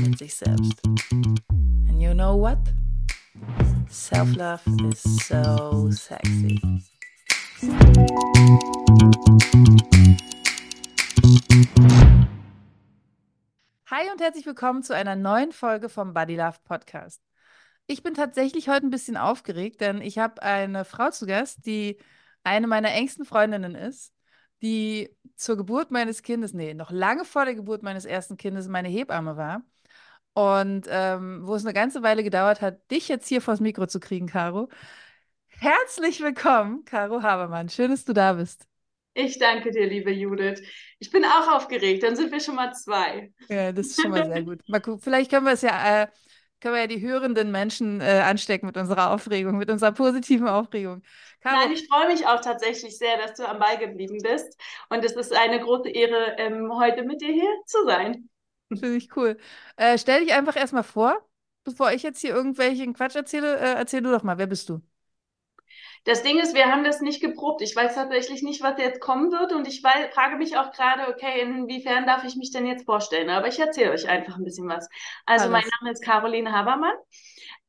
mit sich selbst. And you know what? Self-love is so sexy. Hi und herzlich willkommen zu einer neuen Folge vom Body Love Podcast. Ich bin tatsächlich heute ein bisschen aufgeregt, denn ich habe eine Frau zu Gast, die eine meiner engsten Freundinnen ist, die zur Geburt meines Kindes, nee, noch lange vor der Geburt meines ersten Kindes meine Hebamme war. Und ähm, wo es eine ganze Weile gedauert hat, dich jetzt hier vors Mikro zu kriegen, Caro. Herzlich willkommen, Caro Habermann. Schön, dass du da bist. Ich danke dir, liebe Judith. Ich bin auch aufgeregt. Dann sind wir schon mal zwei. Ja, das ist schon mal sehr gut. Mal gucken, vielleicht können wir es ja, äh, können wir ja die hörenden Menschen äh, anstecken mit unserer Aufregung, mit unserer positiven Aufregung. Caro. Nein, ich freue mich auch tatsächlich sehr, dass du am Ball geblieben bist. Und es ist eine große Ehre, ähm, heute mit dir hier zu sein. Finde ich cool. Äh, stell dich einfach erstmal vor, bevor ich jetzt hier irgendwelchen Quatsch erzähle. Äh, erzähl du doch mal, wer bist du? Das Ding ist, wir haben das nicht geprobt. Ich weiß tatsächlich nicht, was jetzt kommen wird und ich weiß, frage mich auch gerade, okay, inwiefern darf ich mich denn jetzt vorstellen? Aber ich erzähle euch einfach ein bisschen was. Also Alles. mein Name ist Caroline Habermann.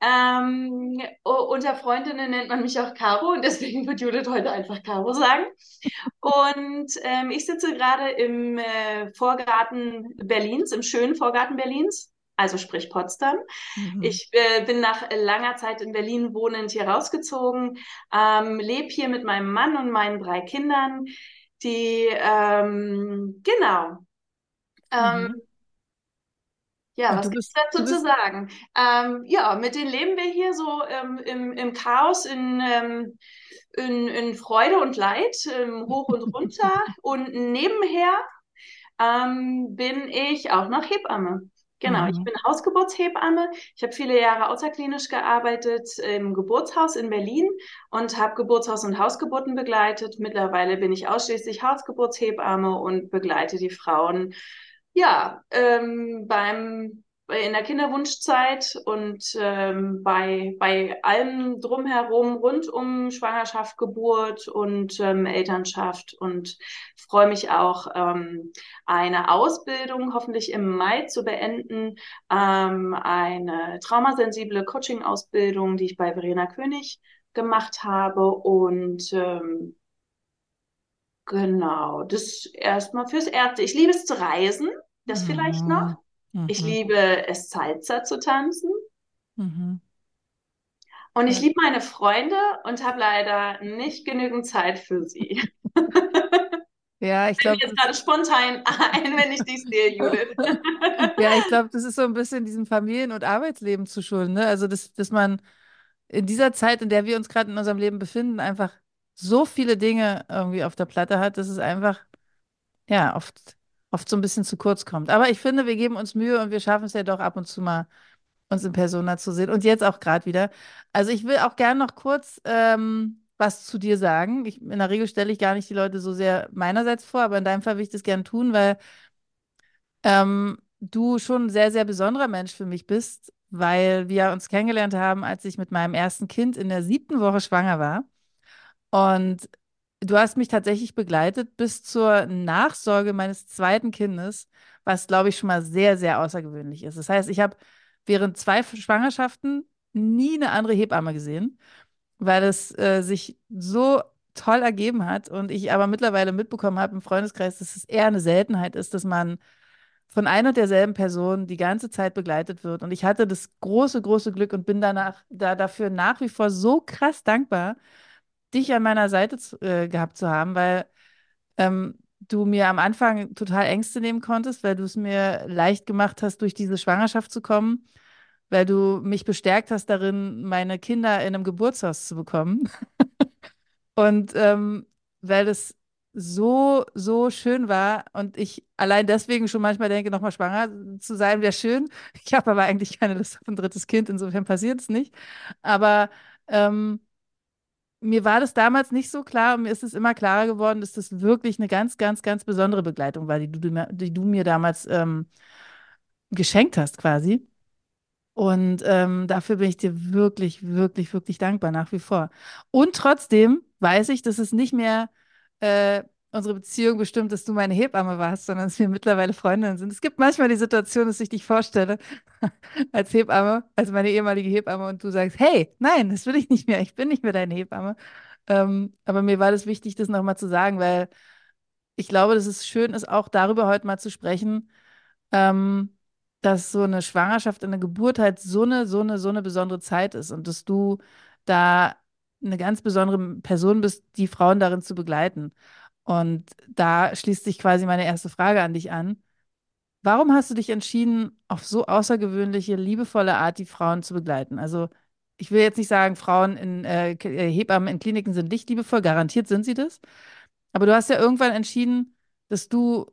Ähm, unter Freundinnen nennt man mich auch Caro und deswegen wird Judith heute einfach Caro sagen. Und ähm, ich sitze gerade im äh, Vorgarten Berlins, im schönen Vorgarten Berlins, also sprich Potsdam. Mhm. Ich äh, bin nach langer Zeit in Berlin wohnend hier rausgezogen, ähm, lebe hier mit meinem Mann und meinen drei Kindern, die, ähm, genau. Ähm, mhm. Ja, was gibt es dazu zu sagen? Ähm, ja, mit denen leben wir hier so ähm, im, im Chaos, in, ähm, in, in Freude und Leid, ähm, hoch und runter. und nebenher ähm, bin ich auch noch Hebamme. Genau, mhm. ich bin Hausgeburtshebamme. Ich habe viele Jahre außerklinisch gearbeitet im Geburtshaus in Berlin und habe Geburtshaus- und Hausgeburten begleitet. Mittlerweile bin ich ausschließlich Hausgeburtshebamme und begleite die Frauen ja, ähm, beim in der Kinderwunschzeit und ähm, bei, bei allem drumherum rund um Schwangerschaft, Geburt und ähm, Elternschaft und freue mich auch, ähm, eine Ausbildung hoffentlich im Mai zu beenden, ähm, eine traumasensible Coaching-Ausbildung, die ich bei Verena König gemacht habe und ähm, Genau, das erstmal fürs Erste. Ich liebe es zu reisen, das mhm. vielleicht noch. Mhm. Ich liebe es, Salsa zu tanzen. Mhm. Und ich liebe meine Freunde und habe leider nicht genügend Zeit für sie. Ja, ich glaube. jetzt gerade spontan ein, wenn ich dich sehe, Judith. ja, ich glaube, das ist so ein bisschen diesem Familien- und Arbeitsleben zu schulden. Ne? Also, dass, dass man in dieser Zeit, in der wir uns gerade in unserem Leben befinden, einfach so viele Dinge irgendwie auf der Platte hat, dass es einfach, ja, oft, oft so ein bisschen zu kurz kommt. Aber ich finde, wir geben uns Mühe und wir schaffen es ja doch ab und zu mal, uns in Persona zu sehen. Und jetzt auch gerade wieder. Also ich will auch gerne noch kurz ähm, was zu dir sagen. Ich, in der Regel stelle ich gar nicht die Leute so sehr meinerseits vor, aber in deinem Fall will ich das gerne tun, weil ähm, du schon ein sehr, sehr besonderer Mensch für mich bist, weil wir uns kennengelernt haben, als ich mit meinem ersten Kind in der siebten Woche schwanger war. Und du hast mich tatsächlich begleitet bis zur Nachsorge meines zweiten Kindes, was, glaube ich, schon mal sehr, sehr außergewöhnlich ist. Das heißt, ich habe während zwei Schwangerschaften nie eine andere Hebamme gesehen, weil es äh, sich so toll ergeben hat und ich aber mittlerweile mitbekommen habe im Freundeskreis, dass es eher eine Seltenheit ist, dass man von einer und derselben Person die ganze Zeit begleitet wird. Und ich hatte das große, große Glück und bin danach da dafür nach wie vor so krass dankbar, dich an meiner Seite zu, äh, gehabt zu haben, weil ähm, du mir am Anfang total Ängste nehmen konntest, weil du es mir leicht gemacht hast, durch diese Schwangerschaft zu kommen, weil du mich bestärkt hast darin, meine Kinder in einem Geburtshaus zu bekommen. Und ähm, weil es so, so schön war und ich allein deswegen schon manchmal denke, nochmal schwanger zu sein, wäre schön. Ich habe aber eigentlich keine Lust auf ein drittes Kind, insofern passiert es nicht. Aber ähm, mir war das damals nicht so klar und mir ist es immer klarer geworden, dass das wirklich eine ganz, ganz, ganz besondere Begleitung war, die du, die du mir damals ähm, geschenkt hast quasi. Und ähm, dafür bin ich dir wirklich, wirklich, wirklich dankbar nach wie vor. Und trotzdem weiß ich, dass es nicht mehr äh, unsere Beziehung bestimmt, dass du meine Hebamme warst, sondern dass wir mittlerweile Freundinnen sind. Es gibt manchmal die Situation, dass ich dich vorstelle als Hebamme, als meine ehemalige Hebamme und du sagst, hey, nein, das will ich nicht mehr, ich bin nicht mehr deine Hebamme. Ähm, aber mir war das wichtig, das nochmal zu sagen, weil ich glaube, dass es schön ist, auch darüber heute mal zu sprechen, ähm, dass so eine Schwangerschaft, eine Geburt halt so eine, so eine, so eine besondere Zeit ist und dass du da eine ganz besondere Person bist, die Frauen darin zu begleiten. Und da schließt sich quasi meine erste Frage an dich an. Warum hast du dich entschieden, auf so außergewöhnliche, liebevolle Art die Frauen zu begleiten? Also ich will jetzt nicht sagen, Frauen in äh, Hebammen in Kliniken sind nicht liebevoll, garantiert sind sie das. Aber du hast ja irgendwann entschieden, dass du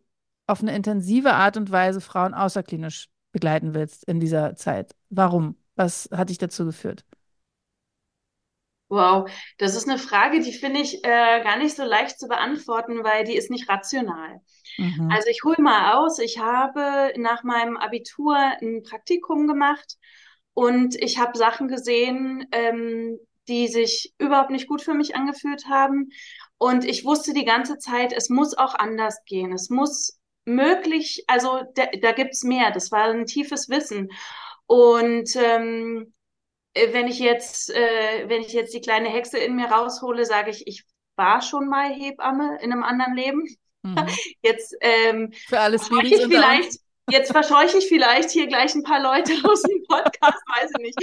auf eine intensive Art und Weise Frauen außerklinisch begleiten willst in dieser Zeit. Warum? Was hat dich dazu geführt? Wow, das ist eine Frage, die finde ich äh, gar nicht so leicht zu beantworten, weil die ist nicht rational. Mhm. Also ich hole mal aus, ich habe nach meinem Abitur ein Praktikum gemacht und ich habe Sachen gesehen, ähm, die sich überhaupt nicht gut für mich angefühlt haben. Und ich wusste die ganze Zeit, es muss auch anders gehen. Es muss möglich, also da, da gibt's mehr. Das war ein tiefes Wissen. Und ähm, äh, wenn ich jetzt, äh, wenn ich jetzt die kleine Hexe in mir raushole, sage ich, ich war schon mal Hebamme in einem anderen Leben. Mhm. Jetzt ähm, für alles ich vielleicht Jetzt verscheuche ich vielleicht hier gleich ein paar Leute aus dem Podcast, weiß ich nicht.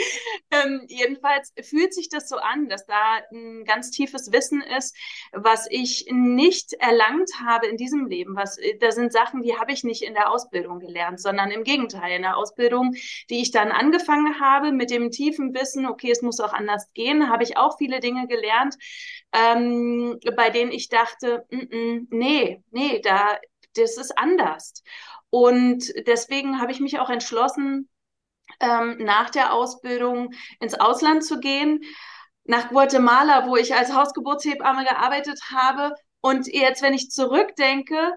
Ähm, jedenfalls fühlt sich das so an, dass da ein ganz tiefes Wissen ist, was ich nicht erlangt habe in diesem Leben. Was, da sind Sachen, die habe ich nicht in der Ausbildung gelernt, sondern im Gegenteil. In der Ausbildung, die ich dann angefangen habe, mit dem tiefen Wissen, okay, es muss auch anders gehen, habe ich auch viele Dinge gelernt, ähm, bei denen ich dachte, mm -mm, nee, nee, da, das ist anders. Und deswegen habe ich mich auch entschlossen, ähm, nach der Ausbildung ins Ausland zu gehen, nach Guatemala, wo ich als Hausgeburtshebamme gearbeitet habe. Und jetzt, wenn ich zurückdenke,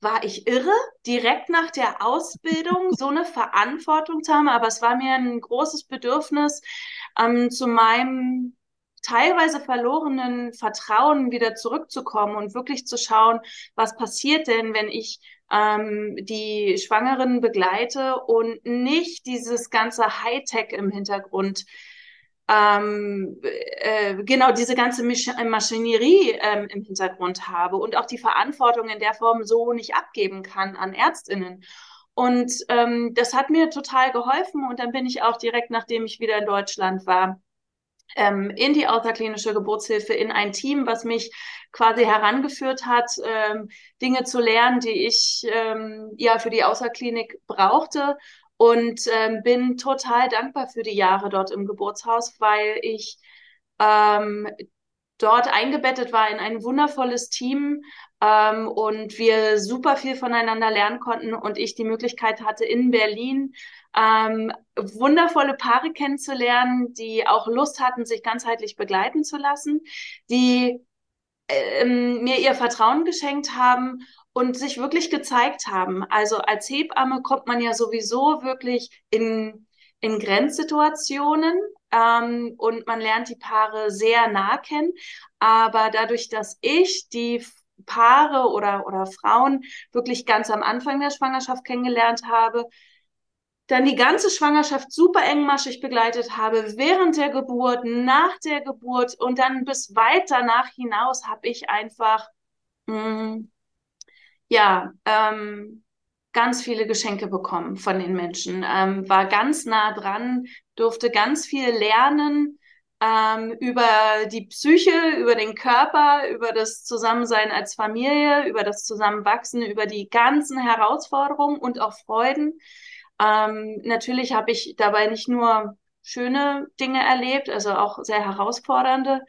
war ich irre, direkt nach der Ausbildung so eine Verantwortung zu haben. Aber es war mir ein großes Bedürfnis, ähm, zu meinem teilweise verlorenen Vertrauen wieder zurückzukommen und wirklich zu schauen, was passiert denn, wenn ich ähm, die Schwangeren begleite und nicht dieses ganze Hightech im Hintergrund ähm, äh, genau diese ganze Misch Maschinerie ähm, im Hintergrund habe und auch die Verantwortung in der Form so nicht abgeben kann an Ärztinnen. Und ähm, das hat mir total geholfen und dann bin ich auch direkt, nachdem ich wieder in Deutschland war, ähm, in die außerklinische Geburtshilfe, in ein Team, was mich quasi herangeführt hat, ähm, Dinge zu lernen, die ich ähm, ja für die Außerklinik brauchte. Und ähm, bin total dankbar für die Jahre dort im Geburtshaus, weil ich ähm, dort eingebettet war in ein wundervolles Team ähm, und wir super viel voneinander lernen konnten und ich die Möglichkeit hatte, in Berlin ähm, wundervolle Paare kennenzulernen, die auch Lust hatten, sich ganzheitlich begleiten zu lassen, die ähm, mir ihr Vertrauen geschenkt haben und sich wirklich gezeigt haben. Also als Hebamme kommt man ja sowieso wirklich in, in Grenzsituationen ähm, und man lernt die Paare sehr nah kennen. Aber dadurch, dass ich die Paare oder, oder Frauen wirklich ganz am Anfang der Schwangerschaft kennengelernt habe, dann die ganze Schwangerschaft super engmaschig begleitet habe, während der Geburt, nach der Geburt und dann bis weit danach hinaus habe ich einfach, mh, mm, ja, ähm, ganz viele Geschenke bekommen von den Menschen, ähm, war ganz nah dran, durfte ganz viel lernen ähm, über die Psyche, über den Körper, über das Zusammensein als Familie, über das Zusammenwachsen, über die ganzen Herausforderungen und auch Freuden. Ähm, natürlich habe ich dabei nicht nur schöne Dinge erlebt, also auch sehr herausfordernde,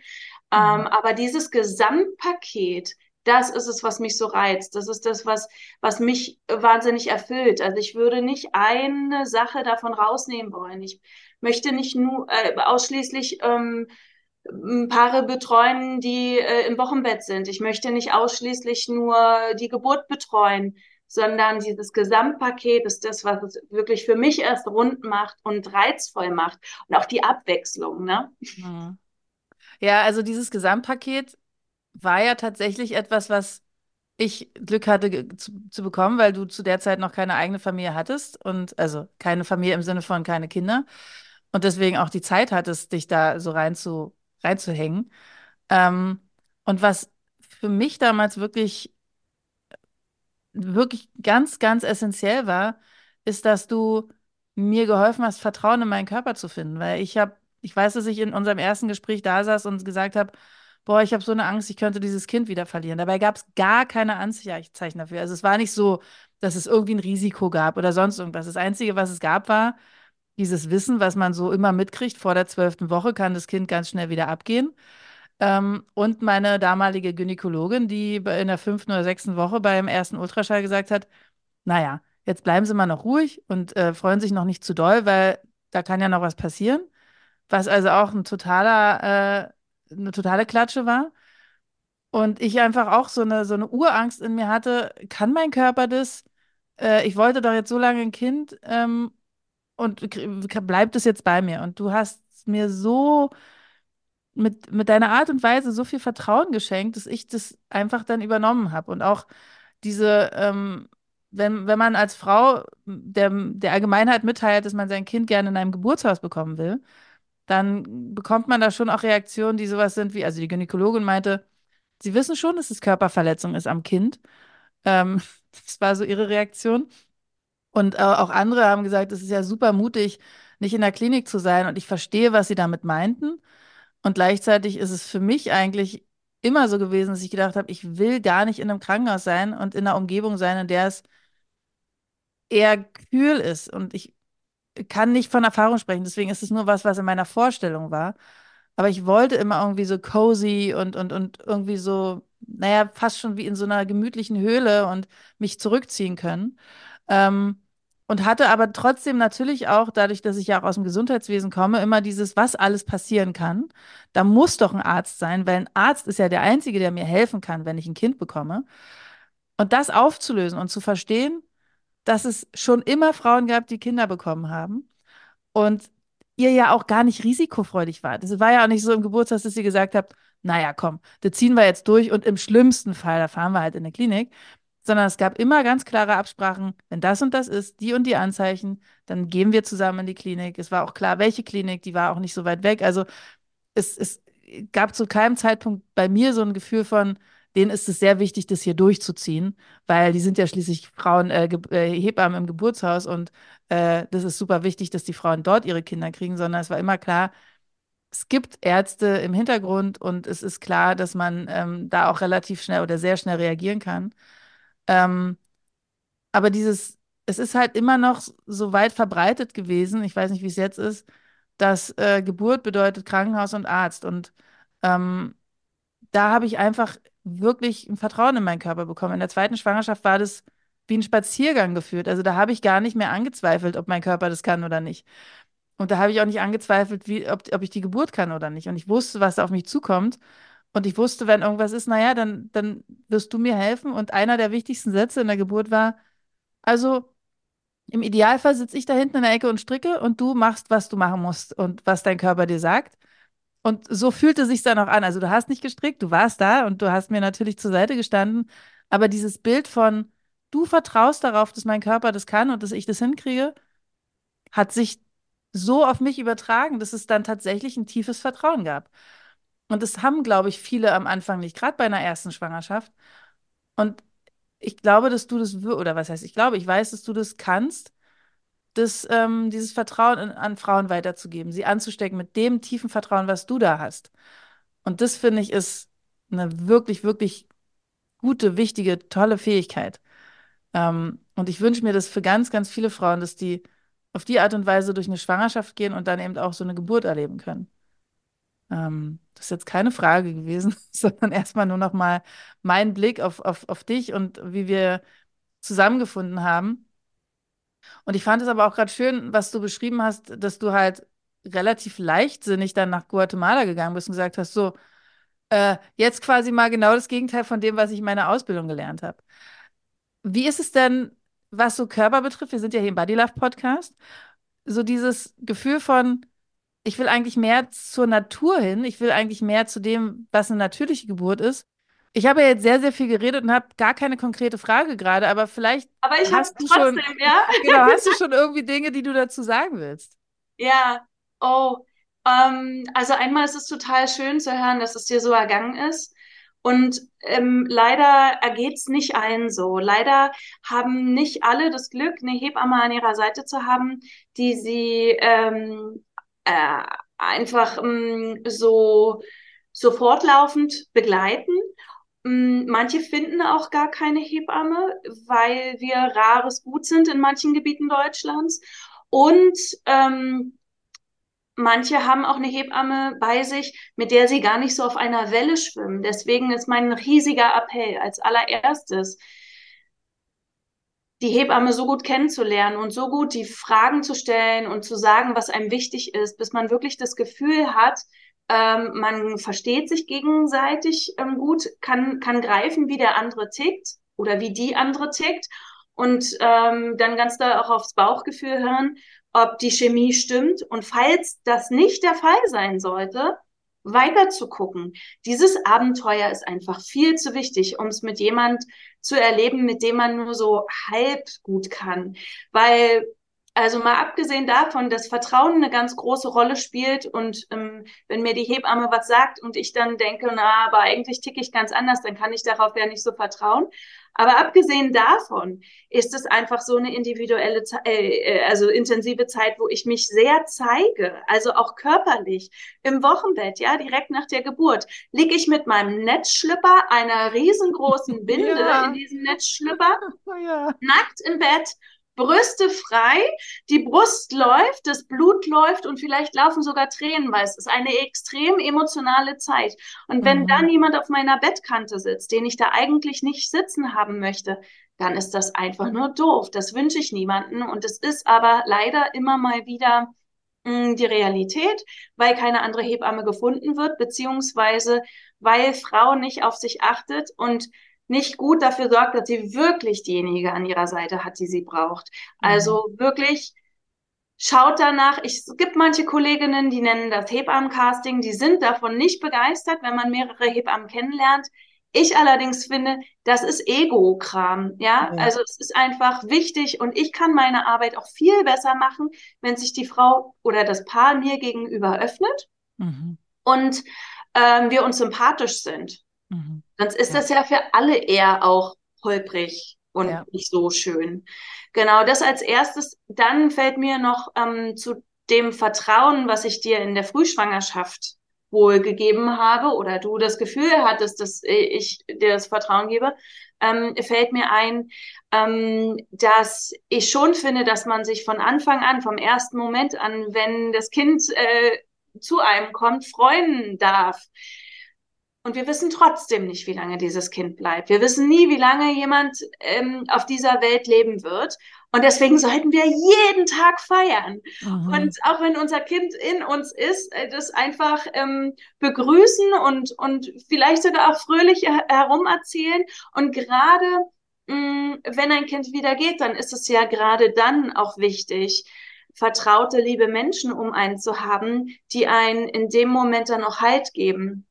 ähm, mhm. aber dieses Gesamtpaket, das ist es, was mich so reizt. Das ist das, was, was mich wahnsinnig erfüllt. Also ich würde nicht eine Sache davon rausnehmen wollen. Ich möchte nicht nur äh, ausschließlich ähm, Paare betreuen, die äh, im Wochenbett sind. Ich möchte nicht ausschließlich nur die Geburt betreuen, sondern dieses Gesamtpaket ist das, was es wirklich für mich erst rund macht und reizvoll macht und auch die Abwechslung, ne? Mhm. Ja, also dieses Gesamtpaket war ja tatsächlich etwas, was ich Glück hatte zu, zu, bekommen, weil du zu der Zeit noch keine eigene Familie hattest und also keine Familie im Sinne von keine Kinder und deswegen auch die Zeit hattest, dich da so rein zu, reinzuhängen. Ähm, und was für mich damals wirklich, wirklich ganz, ganz essentiell war, ist, dass du mir geholfen hast, Vertrauen in meinen Körper zu finden, weil ich habe, ich weiß, dass ich in unserem ersten Gespräch da saß und gesagt habe, boah, ich habe so eine Angst, ich könnte dieses Kind wieder verlieren. Dabei gab es gar keine Anzeichen dafür. Also es war nicht so, dass es irgendwie ein Risiko gab oder sonst irgendwas. Das Einzige, was es gab, war dieses Wissen, was man so immer mitkriegt, vor der zwölften Woche kann das Kind ganz schnell wieder abgehen. Ähm, und meine damalige Gynäkologin, die in der fünften oder sechsten Woche beim ersten Ultraschall gesagt hat, naja, jetzt bleiben Sie mal noch ruhig und äh, freuen sich noch nicht zu doll, weil da kann ja noch was passieren. Was also auch ein totaler äh, eine totale Klatsche war. Und ich einfach auch so eine, so eine Urangst in mir hatte, kann mein Körper das? Äh, ich wollte doch jetzt so lange ein Kind ähm, und bleibt es jetzt bei mir? Und du hast mir so mit, mit deiner Art und Weise so viel Vertrauen geschenkt, dass ich das einfach dann übernommen habe. Und auch diese, ähm, wenn, wenn man als Frau der, der Allgemeinheit mitteilt, dass man sein Kind gerne in einem Geburtshaus bekommen will, dann bekommt man da schon auch Reaktionen, die sowas sind wie, also die Gynäkologin meinte, sie wissen schon, dass es Körperverletzung ist am Kind. Ähm, das war so ihre Reaktion. Und äh, auch andere haben gesagt, es ist ja super mutig, nicht in der Klinik zu sein. Und ich verstehe, was sie damit meinten. Und gleichzeitig ist es für mich eigentlich immer so gewesen, dass ich gedacht habe, ich will gar nicht in einem Krankenhaus sein und in einer Umgebung sein, in der es eher kühl ist. Und ich kann nicht von Erfahrung sprechen, deswegen ist es nur was, was in meiner Vorstellung war. Aber ich wollte immer irgendwie so cozy und, und, und irgendwie so, naja, fast schon wie in so einer gemütlichen Höhle und mich zurückziehen können. Ähm, und hatte aber trotzdem natürlich auch, dadurch, dass ich ja auch aus dem Gesundheitswesen komme, immer dieses, was alles passieren kann. Da muss doch ein Arzt sein, weil ein Arzt ist ja der Einzige, der mir helfen kann, wenn ich ein Kind bekomme. Und das aufzulösen und zu verstehen, dass es schon immer Frauen gab, die Kinder bekommen haben und ihr ja auch gar nicht risikofreudig wart. Es war ja auch nicht so im Geburtstag, dass ihr gesagt habt, naja, komm, das ziehen wir jetzt durch und im schlimmsten Fall, da fahren wir halt in eine Klinik, sondern es gab immer ganz klare Absprachen, wenn das und das ist, die und die Anzeichen, dann gehen wir zusammen in die Klinik. Es war auch klar, welche Klinik, die war auch nicht so weit weg. Also es, es gab zu keinem Zeitpunkt bei mir so ein Gefühl von, denen ist es sehr wichtig, das hier durchzuziehen, weil die sind ja schließlich Frauen, äh, äh, Hebammen im Geburtshaus und äh, das ist super wichtig, dass die Frauen dort ihre Kinder kriegen, sondern es war immer klar, es gibt Ärzte im Hintergrund und es ist klar, dass man ähm, da auch relativ schnell oder sehr schnell reagieren kann. Ähm, aber dieses, es ist halt immer noch so weit verbreitet gewesen, ich weiß nicht, wie es jetzt ist, dass äh, Geburt bedeutet Krankenhaus und Arzt und ähm, da habe ich einfach wirklich ein Vertrauen in meinen Körper bekommen. In der zweiten Schwangerschaft war das wie ein Spaziergang geführt. Also da habe ich gar nicht mehr angezweifelt, ob mein Körper das kann oder nicht. Und da habe ich auch nicht angezweifelt, wie, ob, ob ich die Geburt kann oder nicht. Und ich wusste, was auf mich zukommt. Und ich wusste, wenn irgendwas ist, naja, dann, dann wirst du mir helfen. Und einer der wichtigsten Sätze in der Geburt war, also im Idealfall sitze ich da hinten in der Ecke und stricke und du machst, was du machen musst und was dein Körper dir sagt. Und so fühlte sich dann auch an. Also du hast nicht gestrickt, du warst da und du hast mir natürlich zur Seite gestanden. Aber dieses Bild von, du vertraust darauf, dass mein Körper das kann und dass ich das hinkriege, hat sich so auf mich übertragen, dass es dann tatsächlich ein tiefes Vertrauen gab. Und das haben, glaube ich, viele am Anfang nicht, gerade bei einer ersten Schwangerschaft. Und ich glaube, dass du das, oder was heißt, ich glaube, ich weiß, dass du das kannst das, ähm, dieses Vertrauen in, an Frauen weiterzugeben, sie anzustecken mit dem tiefen Vertrauen, was du da hast. Und das finde ich ist eine wirklich, wirklich gute, wichtige, tolle Fähigkeit. Ähm, und ich wünsche mir das für ganz, ganz viele Frauen, dass die auf die Art und Weise durch eine Schwangerschaft gehen und dann eben auch so eine Geburt erleben können. Ähm, das ist jetzt keine Frage gewesen, sondern erstmal nur noch mal mein Blick auf, auf, auf dich und wie wir zusammengefunden haben. Und ich fand es aber auch gerade schön, was du beschrieben hast, dass du halt relativ leichtsinnig dann nach Guatemala gegangen bist und gesagt hast, so, äh, jetzt quasi mal genau das Gegenteil von dem, was ich in meiner Ausbildung gelernt habe. Wie ist es denn, was so Körper betrifft? Wir sind ja hier im Body Love Podcast. So dieses Gefühl von, ich will eigentlich mehr zur Natur hin. Ich will eigentlich mehr zu dem, was eine natürliche Geburt ist. Ich habe ja jetzt sehr, sehr viel geredet und habe gar keine konkrete Frage gerade, aber vielleicht aber ich hast du trotzdem, schon, ja? genau, hast du schon irgendwie Dinge, die du dazu sagen willst? Ja, oh, ähm, also einmal ist es total schön zu hören, dass es dir so ergangen ist. Und ähm, leider ergeht es nicht allen so. Leider haben nicht alle das Glück, eine Hebamme an ihrer Seite zu haben, die sie ähm, äh, einfach ähm, so, so fortlaufend begleiten. Ähm, manche finden auch gar keine Hebamme, weil wir rares Gut sind in manchen Gebieten Deutschlands. Und ähm, manche haben auch eine Hebamme bei sich, mit der sie gar nicht so auf einer Welle schwimmen. Deswegen ist mein riesiger Appell als allererstes, die Hebamme so gut kennenzulernen und so gut die Fragen zu stellen und zu sagen, was einem wichtig ist, bis man wirklich das Gefühl hat, ähm, man versteht sich gegenseitig ähm, gut, kann, kann greifen, wie der andere tickt oder wie die andere tickt und ähm, dann ganz da auch aufs Bauchgefühl hören ob die Chemie stimmt. Und falls das nicht der Fall sein sollte, weiter zu gucken. Dieses Abenteuer ist einfach viel zu wichtig, um es mit jemand zu erleben, mit dem man nur so halb gut kann. Weil also mal abgesehen davon, dass Vertrauen eine ganz große Rolle spielt und ähm, wenn mir die Hebamme was sagt und ich dann denke, na, aber eigentlich ticke ich ganz anders, dann kann ich darauf ja nicht so vertrauen. Aber abgesehen davon ist es einfach so eine individuelle, äh, äh, also intensive Zeit, wo ich mich sehr zeige, also auch körperlich. Im Wochenbett, ja, direkt nach der Geburt, liege ich mit meinem Netzschlipper, einer riesengroßen Binde ja. in diesem Netzschlipper, ja. nackt im Bett Brüste frei, die Brust läuft, das Blut läuft und vielleicht laufen sogar Tränen, weil es ist eine extrem emotionale Zeit. Und wenn mhm. dann jemand auf meiner Bettkante sitzt, den ich da eigentlich nicht sitzen haben möchte, dann ist das einfach nur doof. Das wünsche ich niemanden. Und es ist aber leider immer mal wieder mh, hm, die Realität, weil keine andere Hebamme gefunden wird, beziehungsweise weil Frau nicht auf sich achtet und nicht gut dafür sorgt, dass sie wirklich diejenige an ihrer Seite hat, die sie braucht. Mhm. Also wirklich schaut danach. Ich, es gibt manche Kolleginnen, die nennen das Hebammencasting, die sind davon nicht begeistert, wenn man mehrere Hebammen kennenlernt. Ich allerdings finde, das ist Ego-Kram, ja? ja? Also es ist einfach wichtig und ich kann meine Arbeit auch viel besser machen, wenn sich die Frau oder das Paar mir gegenüber öffnet mhm. und ähm, wir uns sympathisch sind. Mhm. Sonst ist ja. das ja für alle eher auch holprig und ja. nicht so schön. Genau, das als erstes. Dann fällt mir noch ähm, zu dem Vertrauen, was ich dir in der Frühschwangerschaft wohl gegeben habe oder du das Gefühl hattest, dass ich dir das Vertrauen gebe, ähm, fällt mir ein, ähm, dass ich schon finde, dass man sich von Anfang an, vom ersten Moment an, wenn das Kind äh, zu einem kommt, freuen darf. Und wir wissen trotzdem nicht, wie lange dieses Kind bleibt. Wir wissen nie, wie lange jemand ähm, auf dieser Welt leben wird. Und deswegen sollten wir jeden Tag feiern. Mhm. Und auch wenn unser Kind in uns ist, äh, das einfach ähm, begrüßen und, und vielleicht sogar auch fröhlich herumerzählen. Und gerade mm, wenn ein Kind wieder geht, dann ist es ja gerade dann auch wichtig, vertraute, liebe Menschen um einen zu haben, die einen in dem Moment dann auch Halt geben.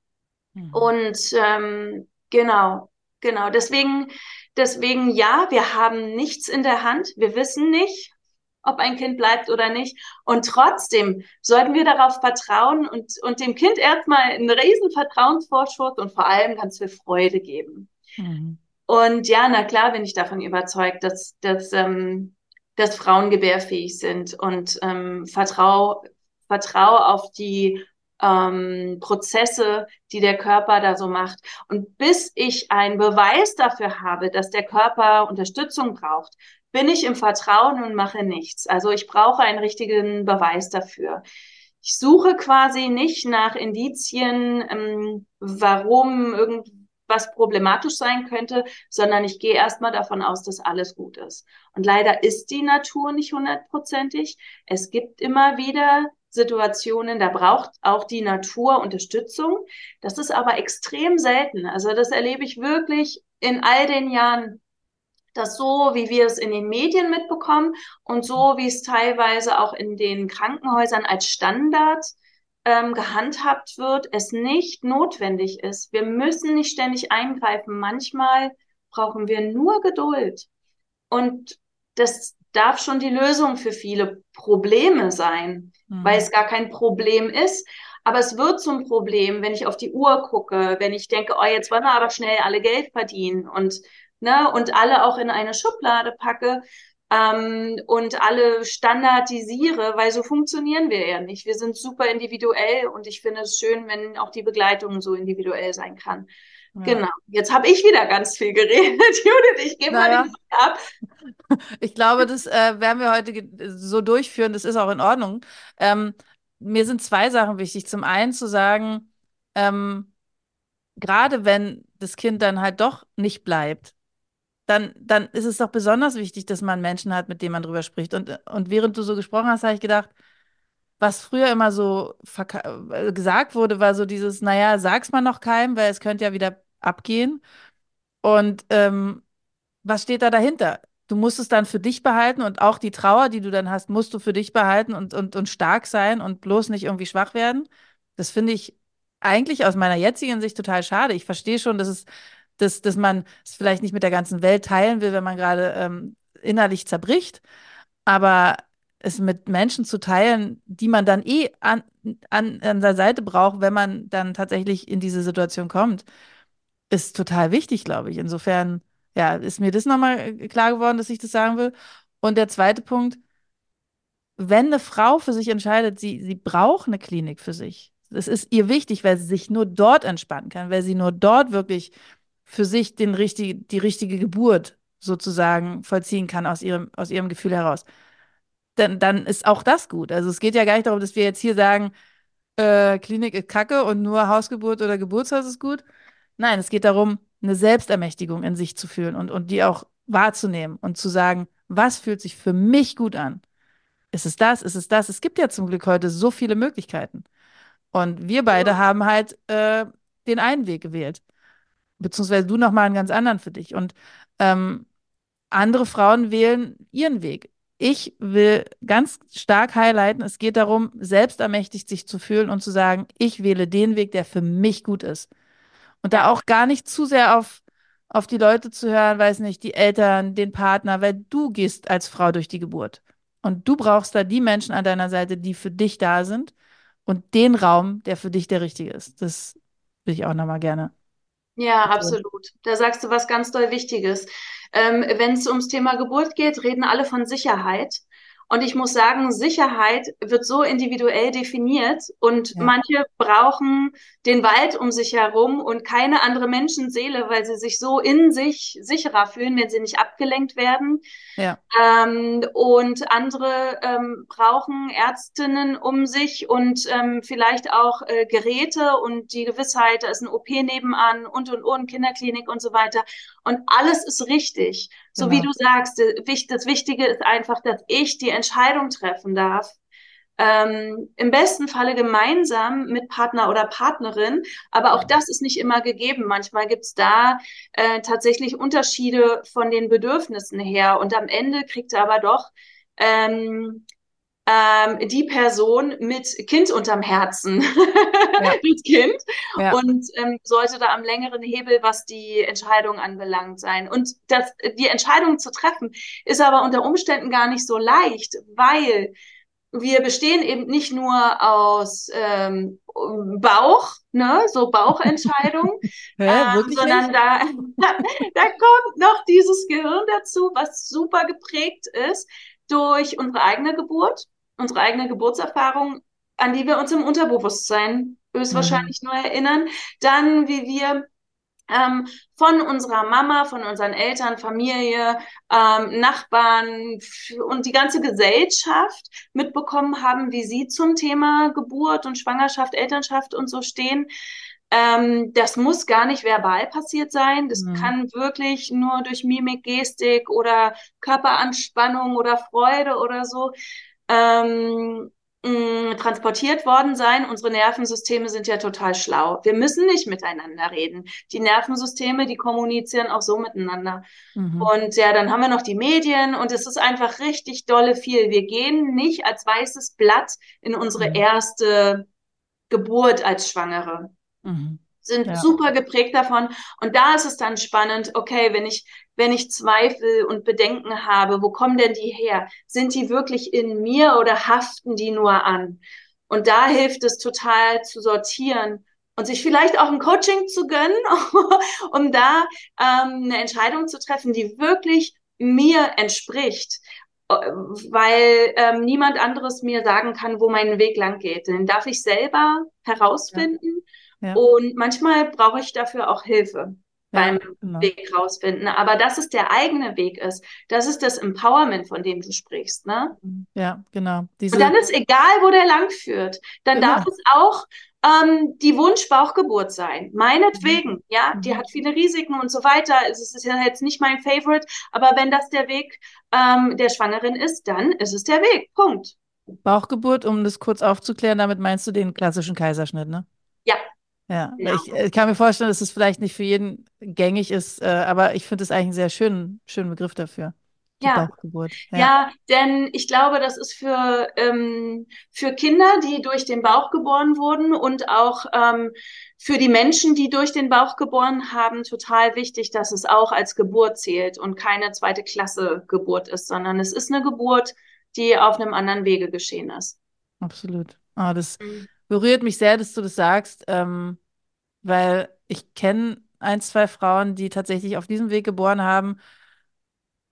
Mhm. Und ähm, genau, genau. Deswegen, deswegen ja, wir haben nichts in der Hand. Wir wissen nicht, ob ein Kind bleibt oder nicht. Und trotzdem sollten wir darauf vertrauen und, und dem Kind erstmal einen riesen Vertrauensvorschuss und vor allem ganz viel Freude geben. Mhm. Und ja, na klar bin ich davon überzeugt, dass, dass, ähm, dass Frauen gebärfähig sind und ähm, vertrau, vertrau auf die ähm, Prozesse, die der Körper da so macht. Und bis ich einen Beweis dafür habe, dass der Körper Unterstützung braucht, bin ich im Vertrauen und mache nichts. Also ich brauche einen richtigen Beweis dafür. Ich suche quasi nicht nach Indizien, ähm, warum irgendwas problematisch sein könnte, sondern ich gehe erstmal davon aus, dass alles gut ist. Und leider ist die Natur nicht hundertprozentig. Es gibt immer wieder Situationen, da braucht auch die Natur Unterstützung. Das ist aber extrem selten. Also das erlebe ich wirklich in all den Jahren, dass so, wie wir es in den Medien mitbekommen und so, wie es teilweise auch in den Krankenhäusern als Standard ähm, gehandhabt wird, es nicht notwendig ist. Wir müssen nicht ständig eingreifen. Manchmal brauchen wir nur Geduld. Und das darf schon die Lösung für viele Probleme sein, mhm. weil es gar kein Problem ist. Aber es wird zum Problem, wenn ich auf die Uhr gucke, wenn ich denke, oh, jetzt wollen wir aber schnell alle Geld verdienen und, ne, und alle auch in eine Schublade packe ähm, und alle standardisiere, weil so funktionieren wir ja nicht. Wir sind super individuell und ich finde es schön, wenn auch die Begleitung so individuell sein kann. Ja. Genau. Jetzt habe ich wieder ganz viel geredet, Judith. Ich gebe naja. mal den ab. Ich glaube, das äh, werden wir heute so durchführen. Das ist auch in Ordnung. Ähm, mir sind zwei Sachen wichtig. Zum einen zu sagen, ähm, gerade wenn das Kind dann halt doch nicht bleibt, dann, dann ist es doch besonders wichtig, dass man Menschen hat, mit denen man drüber spricht. Und, und während du so gesprochen hast, habe ich gedacht, was früher immer so äh, gesagt wurde, war so dieses, naja, sag's mal noch keinem, weil es könnte ja wieder abgehen. Und ähm, was steht da dahinter? Du musst es dann für dich behalten und auch die Trauer, die du dann hast, musst du für dich behalten und, und, und stark sein und bloß nicht irgendwie schwach werden. Das finde ich eigentlich aus meiner jetzigen Sicht total schade. Ich verstehe schon, dass es, dass, dass man es vielleicht nicht mit der ganzen Welt teilen will, wenn man gerade ähm, innerlich zerbricht. Aber es mit Menschen zu teilen, die man dann eh an, an, an der Seite braucht, wenn man dann tatsächlich in diese Situation kommt, ist total wichtig, glaube ich. Insofern, ja, ist mir das nochmal äh, klar geworden, dass ich das sagen will. Und der zweite Punkt, wenn eine Frau für sich entscheidet, sie, sie braucht eine Klinik für sich. Das ist ihr wichtig, weil sie sich nur dort entspannen kann, weil sie nur dort wirklich für sich den richtig, die richtige Geburt sozusagen vollziehen kann aus ihrem, aus ihrem Gefühl heraus. Dann, dann ist auch das gut. Also es geht ja gar nicht darum, dass wir jetzt hier sagen, äh, Klinik ist Kacke und nur Hausgeburt oder Geburtshaus ist gut, Nein, es geht darum, eine Selbstermächtigung in sich zu fühlen und, und die auch wahrzunehmen und zu sagen, was fühlt sich für mich gut an? Ist es das? Ist es das? Es gibt ja zum Glück heute so viele Möglichkeiten. Und wir beide ja. haben halt äh, den einen Weg gewählt. Beziehungsweise du nochmal einen ganz anderen für dich. Und ähm, andere Frauen wählen ihren Weg. Ich will ganz stark highlighten, es geht darum, selbstermächtigt sich zu fühlen und zu sagen, ich wähle den Weg, der für mich gut ist. Und da auch gar nicht zu sehr auf, auf die Leute zu hören, weiß nicht, die Eltern, den Partner, weil du gehst als Frau durch die Geburt. Und du brauchst da die Menschen an deiner Seite, die für dich da sind und den Raum, der für dich der richtige ist. Das will ich auch nochmal gerne. Ja, absolut. Da sagst du was ganz doll Wichtiges. Ähm, Wenn es ums Thema Geburt geht, reden alle von Sicherheit. Und ich muss sagen, Sicherheit wird so individuell definiert und ja. manche brauchen den Wald um sich herum und keine andere Menschenseele, weil sie sich so in sich sicherer fühlen, wenn sie nicht abgelenkt werden. Ja. Ähm, und andere ähm, brauchen Ärztinnen um sich und ähm, vielleicht auch äh, Geräte und die Gewissheit, da ist ein OP nebenan und und und, Kinderklinik und so weiter. Und alles ist richtig. So genau. wie du sagst, das Wichtige ist einfach, dass ich die Entscheidung treffen darf. Ähm, Im besten Falle gemeinsam mit Partner oder Partnerin, aber auch das ist nicht immer gegeben. Manchmal gibt's da äh, tatsächlich Unterschiede von den Bedürfnissen her und am Ende kriegt er aber doch ähm, ähm, die Person mit Kind unterm Herzen, ja. mit Kind ja. und ähm, sollte da am längeren Hebel, was die Entscheidung anbelangt, sein. Und das, die Entscheidung zu treffen, ist aber unter Umständen gar nicht so leicht, weil wir bestehen eben nicht nur aus ähm, Bauch, ne, so Bauchentscheidung, äh, sondern da, da kommt noch dieses Gehirn dazu, was super geprägt ist durch unsere eigene Geburt unsere eigene Geburtserfahrung, an die wir uns im Unterbewusstsein höchstwahrscheinlich mhm. nur erinnern. Dann, wie wir ähm, von unserer Mama, von unseren Eltern, Familie, ähm, Nachbarn und die ganze Gesellschaft mitbekommen haben, wie sie zum Thema Geburt und Schwangerschaft, Elternschaft und so stehen. Ähm, das muss gar nicht verbal passiert sein. Das mhm. kann wirklich nur durch Mimik, Gestik oder Körperanspannung oder Freude oder so ähm, mh, transportiert worden sein. Unsere Nervensysteme sind ja total schlau. Wir müssen nicht miteinander reden. Die Nervensysteme, die kommunizieren auch so miteinander. Mhm. Und ja, dann haben wir noch die Medien und es ist einfach richtig dolle viel. Wir gehen nicht als weißes Blatt in unsere mhm. erste Geburt als Schwangere. Mhm sind ja. super geprägt davon. Und da ist es dann spannend, okay, wenn ich, wenn ich Zweifel und Bedenken habe, wo kommen denn die her? Sind die wirklich in mir oder haften die nur an? Und da hilft es total zu sortieren und sich vielleicht auch ein Coaching zu gönnen, um da ähm, eine Entscheidung zu treffen, die wirklich mir entspricht weil ähm, niemand anderes mir sagen kann, wo mein Weg lang geht. Den darf ich selber herausfinden. Ja. Ja. Und manchmal brauche ich dafür auch Hilfe beim genau. Weg rausfinden. Aber dass es der eigene Weg ist, das ist das Empowerment, von dem du sprichst. Ne? Ja, genau. Diese... Und dann ist egal, wo der lang führt. Dann genau. darf es auch ähm, die Wunsch-Bauchgeburt sein. Meinetwegen, mhm. ja, die mhm. hat viele Risiken und so weiter. Es ist ja jetzt nicht mein Favorite, aber wenn das der Weg ähm, der Schwangeren ist, dann ist es der Weg. Punkt. Bauchgeburt, um das kurz aufzuklären, damit meinst du den klassischen Kaiserschnitt, ne? Ja, ja, ja. Ich, ich, äh, kann mir vorstellen, dass es vielleicht nicht für jeden gängig ist, äh, aber ich finde es eigentlich einen sehr schönen, schönen Begriff dafür. Ja. ja. ja, denn ich glaube, das ist für, ähm, für Kinder, die durch den Bauch geboren wurden und auch ähm, für die Menschen, die durch den Bauch geboren haben, total wichtig, dass es auch als Geburt zählt und keine zweite Klasse Geburt ist, sondern es ist eine Geburt, die auf einem anderen Wege geschehen ist. Absolut. Ah, das, mhm berührt mich sehr, dass du das sagst, ähm, weil ich kenne ein, zwei Frauen, die tatsächlich auf diesem Weg geboren haben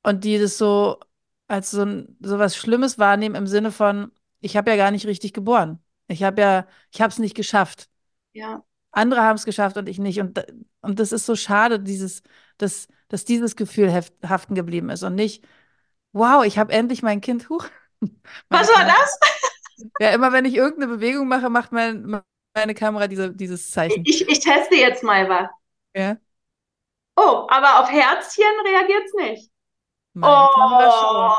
und die das so als so, so was Schlimmes wahrnehmen im Sinne von, ich habe ja gar nicht richtig geboren. Ich habe ja, ich habe es nicht geschafft. Ja. Andere haben es geschafft und ich nicht. Und, und das ist so schade, dieses, dass, dass dieses Gefühl haften geblieben ist und nicht, wow, ich habe endlich mein Kind. Huch. Was war das? Ja, immer wenn ich irgendeine Bewegung mache, macht mein, meine Kamera diese, dieses Zeichen. Ich, ich teste jetzt mal was. Ja. Oh, aber auf Herzchen reagiert es nicht. Meine oh.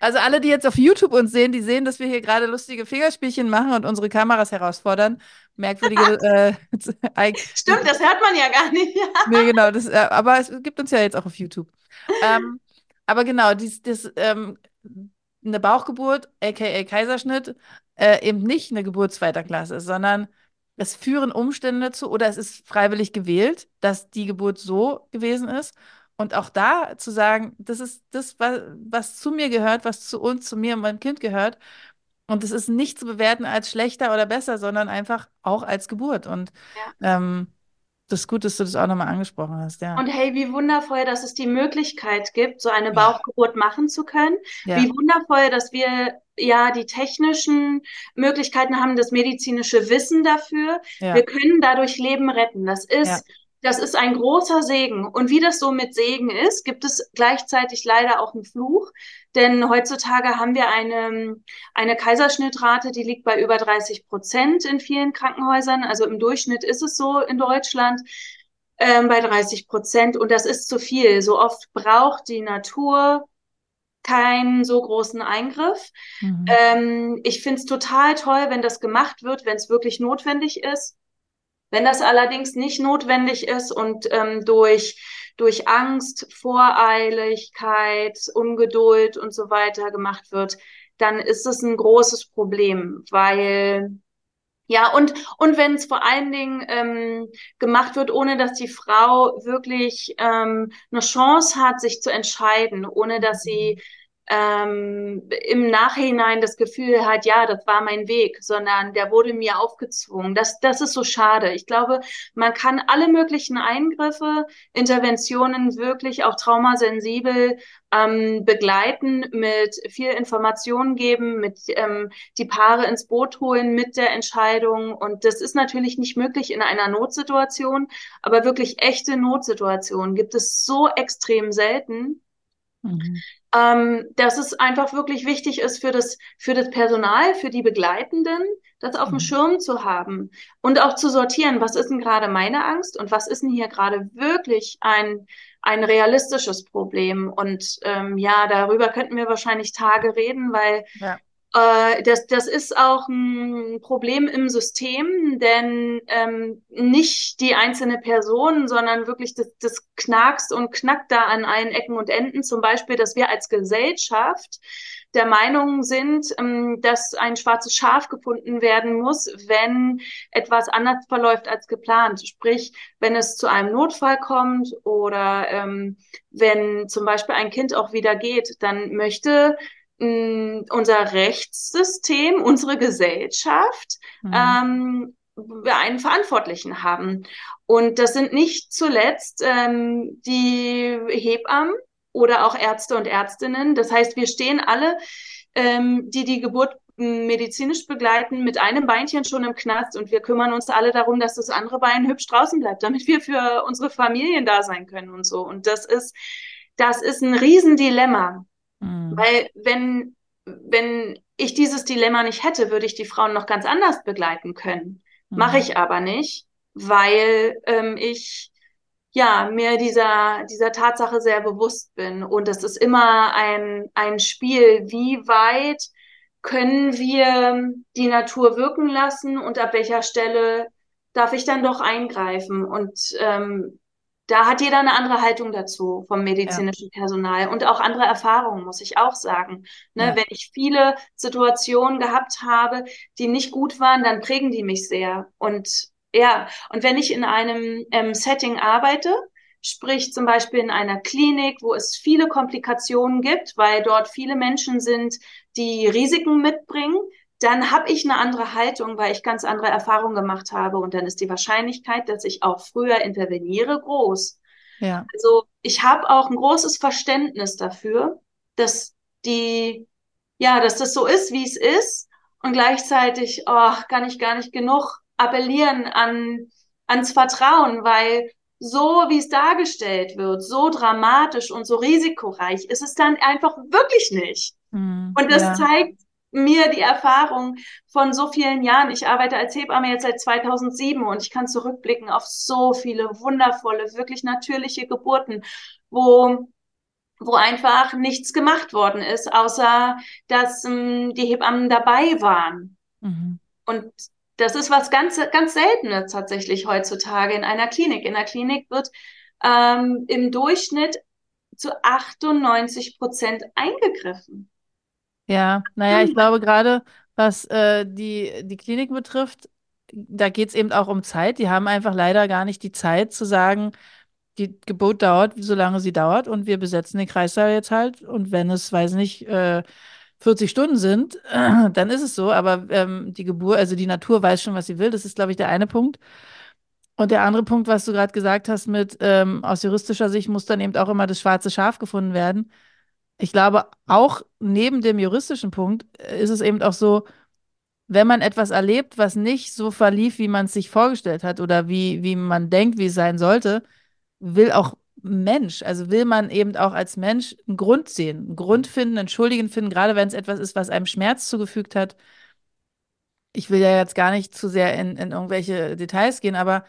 Also alle, die jetzt auf YouTube uns sehen, die sehen, dass wir hier gerade lustige Fingerspielchen machen und unsere Kameras herausfordern. Merkwürdige. äh, Stimmt, das hört man ja gar nicht. nee, genau. Das, äh, aber es gibt uns ja jetzt auch auf YouTube. Ähm, aber genau, dies, das, ähm, eine Bauchgeburt, aka Kaiserschnitt, äh, eben nicht eine Geburt zweiter Klasse ist, sondern es führen Umstände dazu oder es ist freiwillig gewählt, dass die Geburt so gewesen ist. Und auch da zu sagen, das ist das, was, was zu mir gehört, was zu uns, zu mir und meinem Kind gehört. Und es ist nicht zu bewerten als schlechter oder besser, sondern einfach auch als Geburt. Und ja. ähm, das ist gut, dass du das auch nochmal angesprochen hast, ja. Und hey, wie wundervoll, dass es die Möglichkeit gibt, so eine Bauchgeburt machen zu können. Ja. Wie wundervoll, dass wir ja die technischen Möglichkeiten haben, das medizinische Wissen dafür. Ja. Wir können dadurch Leben retten. Das ist ja. Das ist ein großer Segen. Und wie das so mit Segen ist, gibt es gleichzeitig leider auch einen Fluch. Denn heutzutage haben wir eine, eine Kaiserschnittrate, die liegt bei über 30 Prozent in vielen Krankenhäusern. Also im Durchschnitt ist es so in Deutschland ähm, bei 30 Prozent. Und das ist zu viel. So oft braucht die Natur keinen so großen Eingriff. Mhm. Ähm, ich finde es total toll, wenn das gemacht wird, wenn es wirklich notwendig ist. Wenn das allerdings nicht notwendig ist und ähm, durch, durch Angst, Voreiligkeit, Ungeduld und so weiter gemacht wird, dann ist es ein großes Problem, weil ja, und, und wenn es vor allen Dingen ähm, gemacht wird, ohne dass die Frau wirklich ähm, eine Chance hat, sich zu entscheiden, ohne dass sie ähm, im Nachhinein das Gefühl hat, ja, das war mein Weg, sondern der wurde mir aufgezwungen. Das, das ist so schade. Ich glaube, man kann alle möglichen Eingriffe, Interventionen wirklich auch traumasensibel ähm, begleiten, mit viel Informationen geben, mit ähm, die Paare ins Boot holen mit der Entscheidung. Und das ist natürlich nicht möglich in einer Notsituation, aber wirklich echte Notsituationen gibt es so extrem selten. Mhm ähm, dass es einfach wirklich wichtig ist für das, für das Personal, für die Begleitenden, das auf dem mhm. Schirm zu haben und auch zu sortieren, was ist denn gerade meine Angst und was ist denn hier gerade wirklich ein, ein realistisches Problem. Und ähm, ja, darüber könnten wir wahrscheinlich Tage reden, weil ja. Äh, das, das ist auch ein Problem im System, denn ähm, nicht die einzelne Person, sondern wirklich das, das knackst und knackt da an allen Ecken und Enden. Zum Beispiel, dass wir als Gesellschaft der Meinung sind, ähm, dass ein schwarzes Schaf gefunden werden muss, wenn etwas anders verläuft als geplant. Sprich, wenn es zu einem Notfall kommt oder ähm, wenn zum Beispiel ein Kind auch wieder geht, dann möchte unser Rechtssystem, unsere Gesellschaft mhm. ähm, einen Verantwortlichen haben. Und das sind nicht zuletzt ähm, die Hebammen oder auch Ärzte und Ärztinnen. Das heißt, wir stehen alle, ähm, die die Geburt medizinisch begleiten, mit einem Beinchen schon im Knast und wir kümmern uns alle darum, dass das andere Bein hübsch draußen bleibt, damit wir für unsere Familien da sein können und so. Und das ist, das ist ein Riesendilemma. Mhm. Weil wenn, wenn ich dieses Dilemma nicht hätte, würde ich die Frauen noch ganz anders begleiten können. Mhm. Mache ich aber nicht, weil ähm, ich ja mir dieser dieser Tatsache sehr bewusst bin und es ist immer ein ein Spiel, wie weit können wir die Natur wirken lassen und ab welcher Stelle darf ich dann doch eingreifen und ähm, da hat jeder eine andere Haltung dazu vom medizinischen ja. Personal und auch andere Erfahrungen, muss ich auch sagen. Ne, ja. Wenn ich viele Situationen gehabt habe, die nicht gut waren, dann prägen die mich sehr. Und ja, und wenn ich in einem ähm, Setting arbeite, sprich zum Beispiel in einer Klinik, wo es viele Komplikationen gibt, weil dort viele Menschen sind, die Risiken mitbringen, dann habe ich eine andere Haltung, weil ich ganz andere Erfahrungen gemacht habe. Und dann ist die Wahrscheinlichkeit, dass ich auch früher interveniere, groß. Ja. Also ich habe auch ein großes Verständnis dafür, dass die, ja, dass das so ist, wie es ist. Und gleichzeitig oh, kann ich gar nicht genug appellieren an, ans Vertrauen, weil so wie es dargestellt wird, so dramatisch und so risikoreich ist es dann einfach wirklich nicht. Mm, und das ja. zeigt, mir die Erfahrung von so vielen Jahren. Ich arbeite als Hebamme jetzt seit 2007 und ich kann zurückblicken auf so viele wundervolle, wirklich natürliche Geburten, wo wo einfach nichts gemacht worden ist, außer dass ähm, die Hebammen dabei waren. Mhm. Und das ist was ganz, ganz Seltenes tatsächlich heutzutage in einer Klinik. In der Klinik wird ähm, im Durchschnitt zu 98 Prozent eingegriffen. Ja, naja, ich glaube gerade, was äh, die, die Klinik betrifft, da geht es eben auch um Zeit. Die haben einfach leider gar nicht die Zeit zu sagen, die Geburt dauert, solange sie dauert und wir besetzen den Kreissaal jetzt halt. Und wenn es, weiß nicht, äh, 40 Stunden sind, dann ist es so. Aber ähm, die Geburt, also die Natur weiß schon, was sie will. Das ist, glaube ich, der eine Punkt. Und der andere Punkt, was du gerade gesagt hast, mit ähm, aus juristischer Sicht muss dann eben auch immer das schwarze Schaf gefunden werden ich glaube, auch neben dem juristischen Punkt äh, ist es eben auch so, wenn man etwas erlebt, was nicht so verlief, wie man es sich vorgestellt hat oder wie, wie man denkt, wie es sein sollte, will auch Mensch, also will man eben auch als Mensch einen Grund sehen, einen Grund finden, einen Schuldigen finden, gerade wenn es etwas ist, was einem Schmerz zugefügt hat. Ich will ja jetzt gar nicht zu sehr in, in irgendwelche Details gehen, aber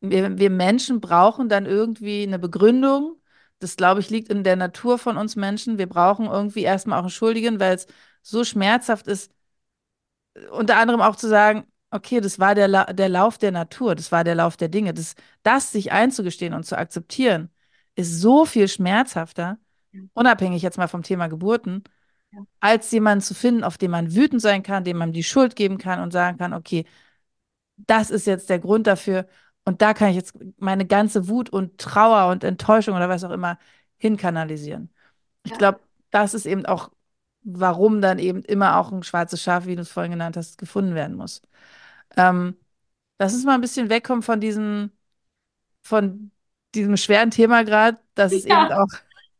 wir, wir Menschen brauchen dann irgendwie eine Begründung, das, glaube ich, liegt in der Natur von uns Menschen. Wir brauchen irgendwie erstmal auch einen Schuldigen, weil es so schmerzhaft ist, unter anderem auch zu sagen, okay, das war der, La der Lauf der Natur, das war der Lauf der Dinge. Das, das sich einzugestehen und zu akzeptieren, ist so viel schmerzhafter, unabhängig jetzt mal vom Thema Geburten, ja. als jemanden zu finden, auf den man wütend sein kann, dem man die Schuld geben kann und sagen kann, okay, das ist jetzt der Grund dafür und da kann ich jetzt meine ganze Wut und Trauer und Enttäuschung oder was auch immer hinkanalisieren. Ich glaube, das ist eben auch, warum dann eben immer auch ein schwarzes Schaf, wie du es vorhin genannt hast, gefunden werden muss. Ähm, lass uns mal ein bisschen wegkommen von diesem, von diesem schweren Thema gerade, dass es Ja. eben auch,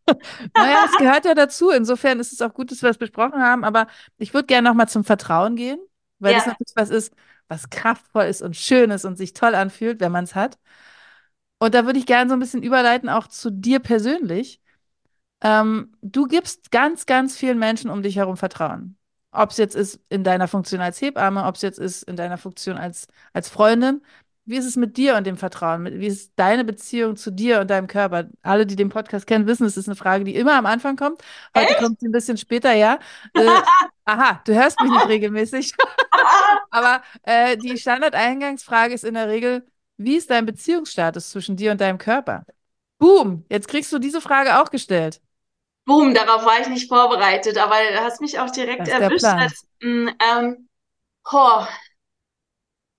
naja, es gehört ja dazu. Insofern ist es auch gut, dass wir das besprochen haben, aber ich würde gerne nochmal zum Vertrauen gehen, weil das Ja. natürlich was ist, was kraftvoll ist und schön ist und sich toll anfühlt, wenn man es hat. Und da würde ich gerne so ein bisschen überleiten, auch zu dir persönlich. Ähm, du gibst ganz, ganz vielen Menschen um dich herum Vertrauen. Ob es jetzt ist in deiner Funktion als Hebamme, ob es jetzt ist in deiner Funktion als, als Freundin. Wie ist es mit dir und dem Vertrauen? Wie ist deine Beziehung zu dir und deinem Körper? Alle, die den Podcast kennen, wissen, es ist eine Frage, die immer am Anfang kommt. Heute Echt? kommt sie ein bisschen später, ja. Äh, aha, du hörst mich nicht regelmäßig. Aber äh, die Standardeingangsfrage ist in der Regel, wie ist dein Beziehungsstatus zwischen dir und deinem Körper? Boom, jetzt kriegst du diese Frage auch gestellt. Boom, darauf war ich nicht vorbereitet, aber du hast mich auch direkt erwischt. Als, mm, ähm, oh,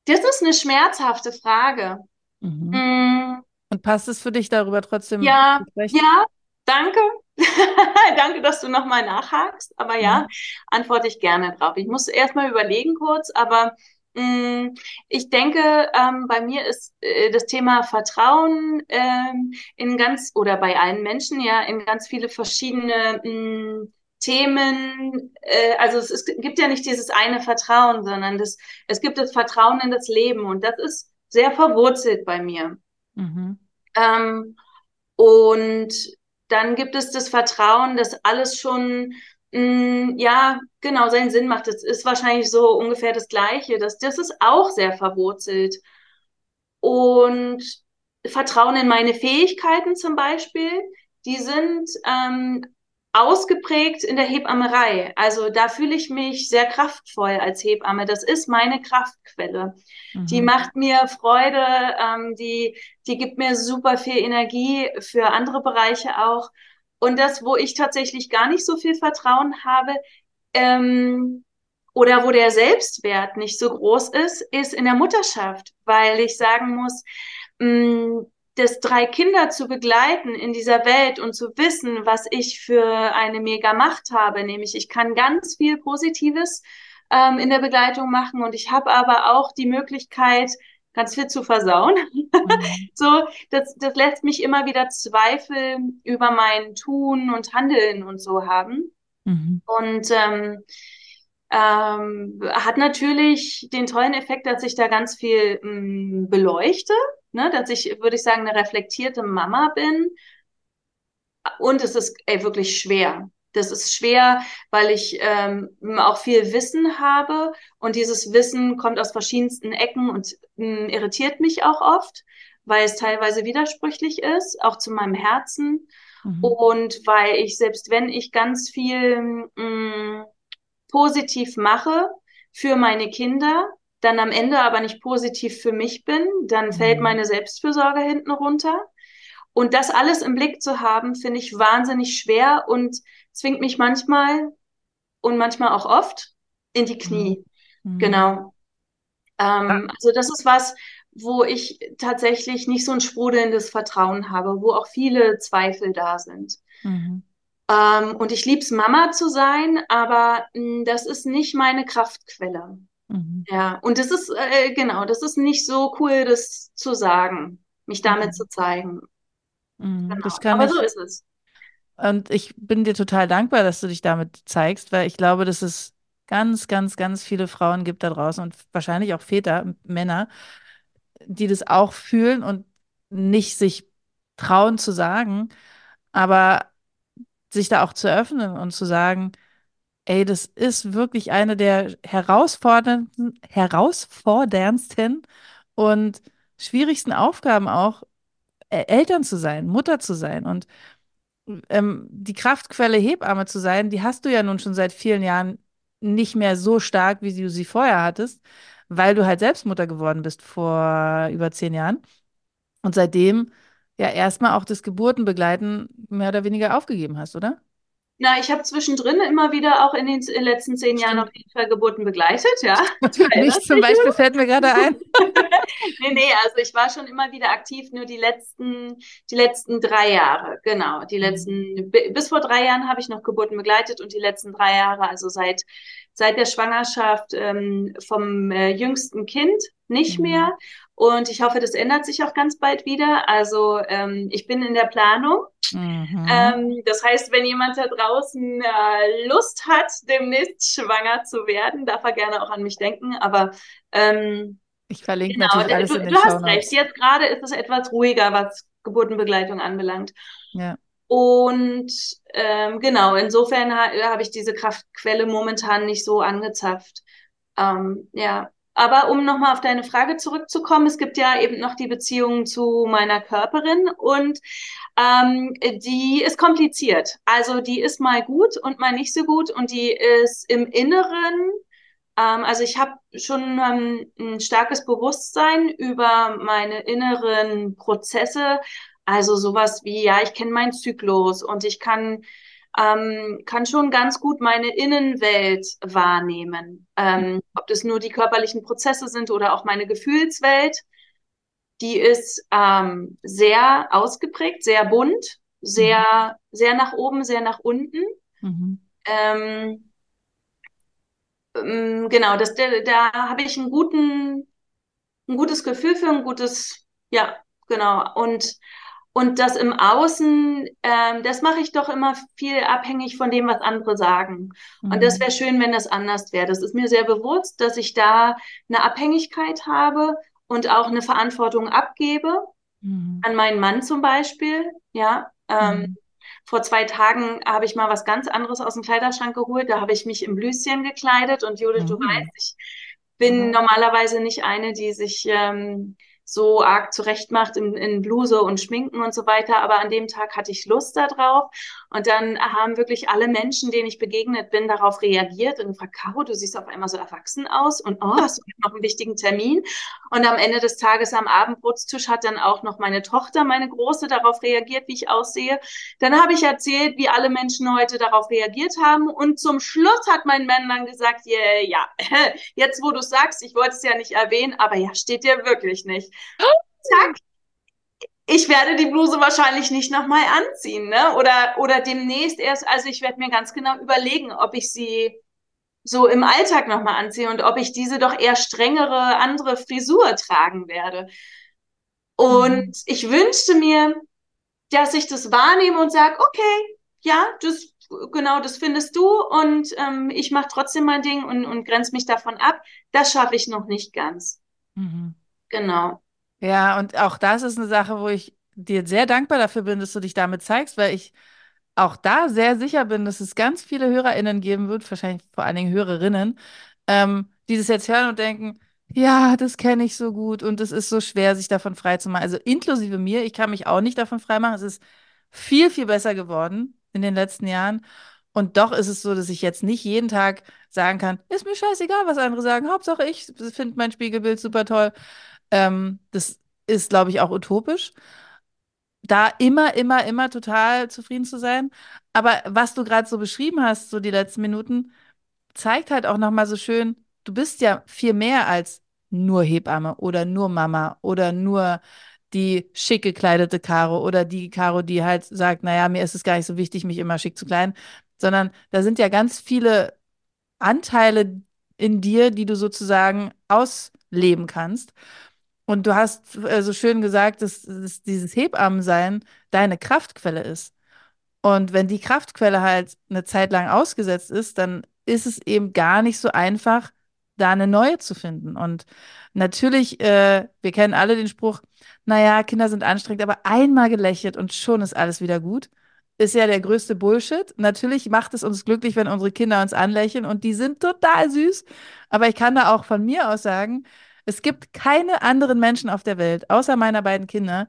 das ist eine schmerzhafte Frage. Mhm. Mm, Und passt es für dich, darüber trotzdem ja, ja, danke. Danke, dass du nochmal nachhakst. Aber ja, Mhm. antworte ich gerne drauf. Ich muss erstmal überlegen kurz, aber mh, ich denke, ähm, bei mir ist äh, das Thema Vertrauen ähm, in ganz oder bei allen Menschen ja in ganz viele verschiedene mh, Themen. Äh, also es, ist, gibt ja nicht dieses eine Vertrauen, sondern das, es gibt das Vertrauen in das Leben und das ist sehr verwurzelt bei mir. Mhm. Ähm, und dann gibt es das Vertrauen, dass alles schon, mh, ja, genau, seinen Sinn macht. Das ist wahrscheinlich so ungefähr das Gleiche. Das, das ist auch sehr verwurzelt. Und Vertrauen in meine Fähigkeiten zum Beispiel, die sind ähm, ausgeprägt in der Hebammerei. Also da fühle ich mich sehr kraftvoll als Hebamme. Das ist meine Kraftquelle. Die Mhm. macht mir Freude, ähm, die, die gibt mir super viel Energie für andere Bereiche auch. Und das, wo ich tatsächlich gar nicht so viel Vertrauen habe, ähm, oder wo der Selbstwert nicht so groß ist, ist in der Mutterschaft, weil ich sagen muss, mh, das drei Kinder zu begleiten in dieser Welt und zu wissen, was ich für eine mega Macht habe, nämlich ich kann ganz viel Positives ähm, in der Begleitung machen und ich habe aber auch die Möglichkeit, ganz viel zu versauen. Mhm. So, das, das lässt mich immer wieder Zweifel über mein Tun und Handeln und so haben. Mhm. Und ähm, ähm, hat natürlich den tollen Effekt, dass ich da ganz viel mh, beleuchte, ne? dass ich, würde ich sagen, eine reflektierte Mama bin. Und es ist ey, wirklich schwer. Das ist schwer, weil ich ähm, auch viel Wissen habe und dieses Wissen kommt aus verschiedensten Ecken und mh, irritiert mich auch oft, weil es teilweise widersprüchlich ist, auch zu meinem Herzen. Mhm. Und weil ich, selbst wenn ich ganz viel mh, positiv mache für meine Kinder, dann am Ende aber nicht positiv für mich bin, dann fällt Mhm. meine Selbstfürsorge hinten runter. Und das alles im Blick zu haben, finde ich wahnsinnig schwer und zwingt mich manchmal und manchmal auch oft in die Knie. Mhm. Genau. Ähm, also das ist was, wo ich tatsächlich nicht so ein sprudelndes Vertrauen habe, wo auch viele Zweifel da sind. Mhm. Ähm, und ich lieb's, Mama zu sein, aber mh, das ist nicht meine Kraftquelle. Mhm. Ja, und das ist, äh, genau, das ist nicht so cool, das zu sagen, mich damit Mhm. zu zeigen. Mhm. Genau. Das kann Aber so ich. ist es. Und ich bin dir total dankbar, dass du dich damit zeigst, weil ich glaube, dass es ganz, ganz, ganz viele Frauen gibt da draußen und wahrscheinlich auch Väter, Männer, die das auch fühlen und nicht sich trauen zu sagen, aber sich da auch zu öffnen und zu sagen, ey, das ist wirklich eine der herausforderndsten, herausforderndsten und schwierigsten Aufgaben auch, Eltern zu sein, Mutter zu sein. Und ähm, die Kraftquelle Hebamme zu sein, die hast du ja nun schon seit vielen Jahren nicht mehr so stark, wie du sie vorher hattest, weil du halt selbst Mutter geworden bist vor über zehn Jahren. Und seitdem ja erstmal auch das Geburtenbegleiten mehr oder weniger aufgegeben hast, oder? Na, ich habe zwischendrin immer wieder auch in den letzten zehn Jahren auf jeden Fall Geburten begleitet, ja. Erinnerst zum Beispiel fällt mir gerade ein. nee, nee, also ich war schon immer wieder aktiv, nur die letzten, die letzten drei Jahre, genau. Die Mhm. letzten, bis vor drei Jahren habe ich noch Geburten begleitet und die letzten drei Jahre, also seit, seit der Schwangerschaft ähm, vom äh, jüngsten Kind nicht Mhm. mehr. Und ich hoffe, das ändert sich auch ganz bald wieder. Also ähm, ich bin in der Planung. Mhm. Ähm, das heißt, wenn jemand da draußen äh, Lust hat, demnächst schwanger zu werden, darf er gerne auch an mich denken. Aber ähm, Ich verlinke Genau, natürlich alles du, in den du hast recht. Jetzt gerade ist es etwas ruhiger, was Geburtenbegleitung anbelangt. Ja. Und ähm, genau, insofern ha habe ich diese Kraftquelle momentan nicht so angezapft. Ähm, ja, aber um nochmal auf deine Frage zurückzukommen, es gibt ja eben noch die Beziehung zu meiner Körperin und ähm, die ist kompliziert. Also die ist mal gut und mal nicht so gut und die ist im Inneren ähm, also ich habe schon ähm, ein starkes Bewusstsein über meine inneren Prozesse. Also sowas wie, ja, ich kenne meinen Zyklus und ich kann, ähm, kann schon ganz gut meine Innenwelt wahrnehmen. Ähm, ob das nur die körperlichen Prozesse sind oder auch meine Gefühlswelt, die ist ähm, sehr ausgeprägt, sehr bunt, Mhm. sehr, sehr nach oben, sehr nach unten. Mhm. Ähm, ähm, genau, das, da, da habe ich einen guten, ein gutes Gefühl für ein gutes, ja, genau. Und, und das im Außen, ähm, das mache ich doch immer viel abhängig von dem, was andere sagen. Und das Mhm. wäre schön, wenn das anders wäre. Das ist mir sehr bewusst, dass ich da eine Abhängigkeit habe und auch eine Verantwortung abgebe Mhm. an meinen Mann zum Beispiel. Ja, ähm, Mhm. vor zwei Tagen habe ich mal was ganz anderes aus dem Kleiderschrank geholt. Da habe ich mich im Blüschen gekleidet und Judith, du Mhm. weißt, ich bin Mhm. normalerweise nicht eine, die sich ähm, so arg zurechtmacht in, in Bluse und Schminken und so weiter, aber an dem Tag hatte ich Lust darauf und dann haben wirklich alle Menschen, denen ich begegnet bin, darauf reagiert und gefragt, Caro, du siehst auf einmal so erwachsen aus und oh, hast du noch einen wichtigen Termin? Und am Ende des Tages am Abendbrotstisch hat dann auch noch meine Tochter, meine Große, darauf reagiert, wie ich aussehe. Dann habe ich erzählt, wie alle Menschen heute darauf reagiert haben und zum Schluss hat mein Mann dann gesagt, yeah, ja, jetzt wo du sagst, ich wollte es ja nicht erwähnen, aber ja, steht dir wirklich nicht. Zack, ich werde die Bluse wahrscheinlich nicht nochmal anziehen, ne? Oder, oder demnächst erst, also ich werde mir ganz genau überlegen, ob ich sie so im Alltag nochmal anziehe und ob ich diese doch eher strengere andere Frisur tragen werde. Und Mhm. ich wünschte mir, dass ich das wahrnehme und sage, okay, ja, das genau, das findest du und ähm, ich mache trotzdem mein Ding und, und grenze mich davon ab. Das schaffe ich noch nicht ganz. Mhm. Genau. Ja, und auch das ist eine Sache, wo ich dir sehr dankbar dafür bin, dass du dich damit zeigst, weil ich auch da sehr sicher bin, dass es ganz viele HörerInnen geben wird, wahrscheinlich vor allen Dingen Hörerinnen, ähm, die das jetzt hören und denken, ja, das kenne ich so gut und es ist so schwer, sich davon frei zu machen. Also inklusive mir, ich kann mich auch nicht davon freimachen. Es ist viel, viel besser geworden in den letzten Jahren. Und doch ist es so, dass ich jetzt nicht jeden Tag sagen kann, ist mir scheißegal, was andere sagen. Hauptsache ich finde mein Spiegelbild super toll. Ähm, das ist, glaube ich, auch utopisch da immer, immer, immer total zufrieden zu sein. Aber was du gerade so beschrieben hast, so die letzten Minuten, zeigt halt auch nochmal so schön, du bist ja viel mehr als nur Hebamme oder nur Mama oder nur die schick gekleidete Caro oder die Caro, die halt sagt, naja, mir ist es gar nicht so wichtig, mich immer schick zu kleiden, sondern da sind ja ganz viele Anteile in dir, die du sozusagen ausleben kannst. Und du hast äh, so schön gesagt, dass, dass dieses Hebammensein deine Kraftquelle ist. Und wenn die Kraftquelle halt eine Zeit lang ausgesetzt ist, dann ist es eben gar nicht so einfach, da eine neue zu finden. Und natürlich, äh, wir kennen alle den Spruch, naja, Kinder sind anstrengend, aber einmal gelächelt und schon ist alles wieder gut. Ist ja der größte Bullshit. Natürlich macht es uns glücklich, wenn unsere Kinder uns anlächeln und die sind total süß. Aber ich kann da auch von mir aus sagen, es gibt keine anderen Menschen auf der Welt, außer meiner beiden Kinder,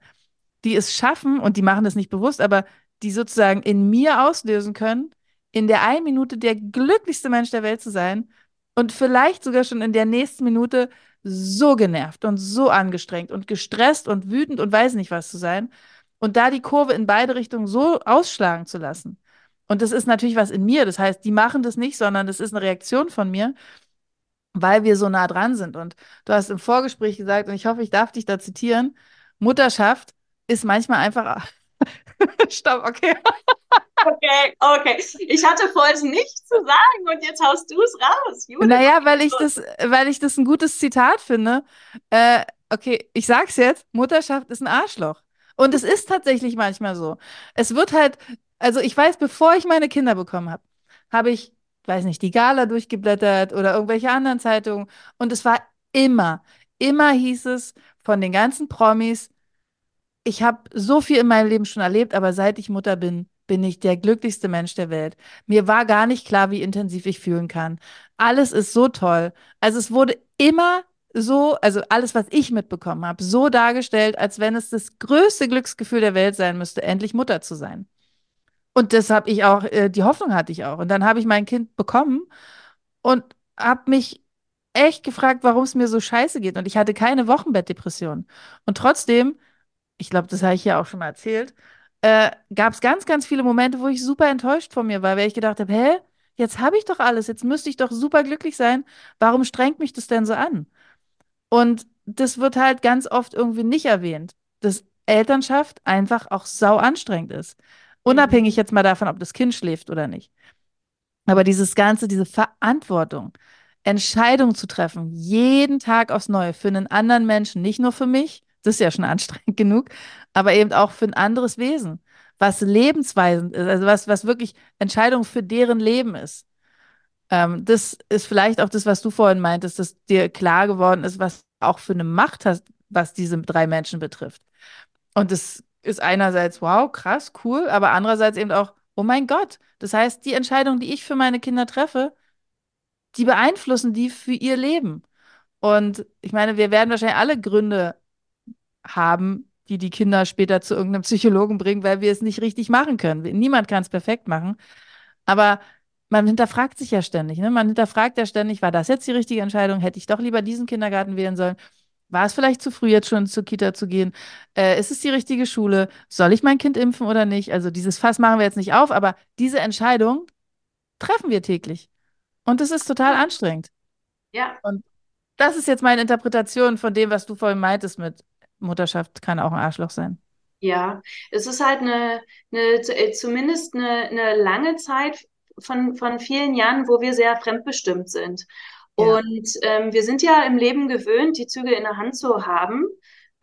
die es schaffen, und die machen das nicht bewusst, aber die sozusagen in mir auslösen können, in der einen Minute der glücklichste Mensch der Welt zu sein und vielleicht sogar schon in der nächsten Minute so genervt und so angestrengt und gestresst und wütend und weiß nicht was zu sein und da die Kurve in beide Richtungen so ausschlagen zu lassen. Und das ist natürlich was in mir. Das heißt, die machen das nicht, sondern das ist eine Reaktion von mir. Weil wir so nah dran sind. Und du hast im Vorgespräch gesagt, und ich hoffe, ich darf dich da zitieren, Mutterschaft ist manchmal einfach. Stopp, okay. Okay, okay. Ich hatte vor, es nicht zu sagen und jetzt haust du es raus. Judith. Naja, weil ich das, weil ich das ein gutes Zitat finde. Äh, okay, ich sag's jetzt: Mutterschaft ist ein Arschloch. Und es ist tatsächlich manchmal so. Es wird halt, also ich weiß, bevor ich meine Kinder bekommen habe, habe ich, weiß nicht, die Gala durchgeblättert oder irgendwelche anderen Zeitungen. Und es war immer, immer hieß es von den ganzen Promis, ich habe so viel in meinem Leben schon erlebt, aber seit ich Mutter bin, bin ich der glücklichste Mensch der Welt. Mir war gar nicht klar, wie intensiv ich fühlen kann. Alles ist so toll. Also es wurde immer so, also alles, was ich mitbekommen habe, so dargestellt, als wenn es das größte Glücksgefühl der Welt sein müsste, endlich Mutter zu sein. Und das habe ich auch, äh, die Hoffnung hatte ich auch. Und dann habe ich mein Kind bekommen und habe mich echt gefragt, warum es mir so scheiße geht. Und ich hatte keine Wochenbettdepression. Und trotzdem, ich glaube, das habe ich ja auch schon mal erzählt, äh, gab es ganz, ganz viele Momente, wo ich super enttäuscht von mir war, weil ich gedacht habe, hä, jetzt habe ich doch alles, jetzt müsste ich doch super glücklich sein. Warum strengt mich das denn so an? Und das wird halt ganz oft irgendwie nicht erwähnt, dass Elternschaft einfach auch sau anstrengend ist. Unabhängig jetzt mal davon, ob das Kind schläft oder nicht. Aber dieses Ganze, diese Verantwortung, Entscheidungen zu treffen, jeden Tag aufs Neue für einen anderen Menschen, nicht nur für mich, das ist ja schon anstrengend genug, aber eben auch für ein anderes Wesen, was lebensweisend ist, also was, was wirklich Entscheidung für deren Leben ist. Ähm, das ist vielleicht auch das, was du vorhin meintest, dass dir klar geworden ist, was auch für eine Macht hast, was diese drei Menschen betrifft. Und das ist einerseits, wow, krass, cool, aber andererseits eben auch, oh mein Gott. Das heißt, die Entscheidungen, die ich für meine Kinder treffe, die beeinflussen die für ihr Leben. Und ich meine, wir werden wahrscheinlich alle Gründe haben, die die Kinder später zu irgendeinem Psychologen bringen, weil wir es nicht richtig machen können. Niemand kann es perfekt machen. Aber man hinterfragt sich ja ständig. Ne? Man hinterfragt ja ständig, war das jetzt die richtige Entscheidung? Hätte ich doch lieber diesen Kindergarten wählen sollen? War es vielleicht zu früh, jetzt schon zur Kita zu gehen? Äh, ist es die richtige Schule? Soll ich mein Kind impfen oder nicht? Also dieses Fass machen wir jetzt nicht auf, aber diese Entscheidung treffen wir täglich. Und es ist total anstrengend. Ja. Und das ist jetzt meine Interpretation von dem, was du vorhin meintest mit Mutterschaft kann auch ein Arschloch sein. Ja, es ist halt eine, eine äh, zumindest eine, eine lange Zeit von, von vielen Jahren, wo wir sehr fremdbestimmt sind. Ja. Und ähm, wir sind ja im Leben gewöhnt, die Züge in der Hand zu haben,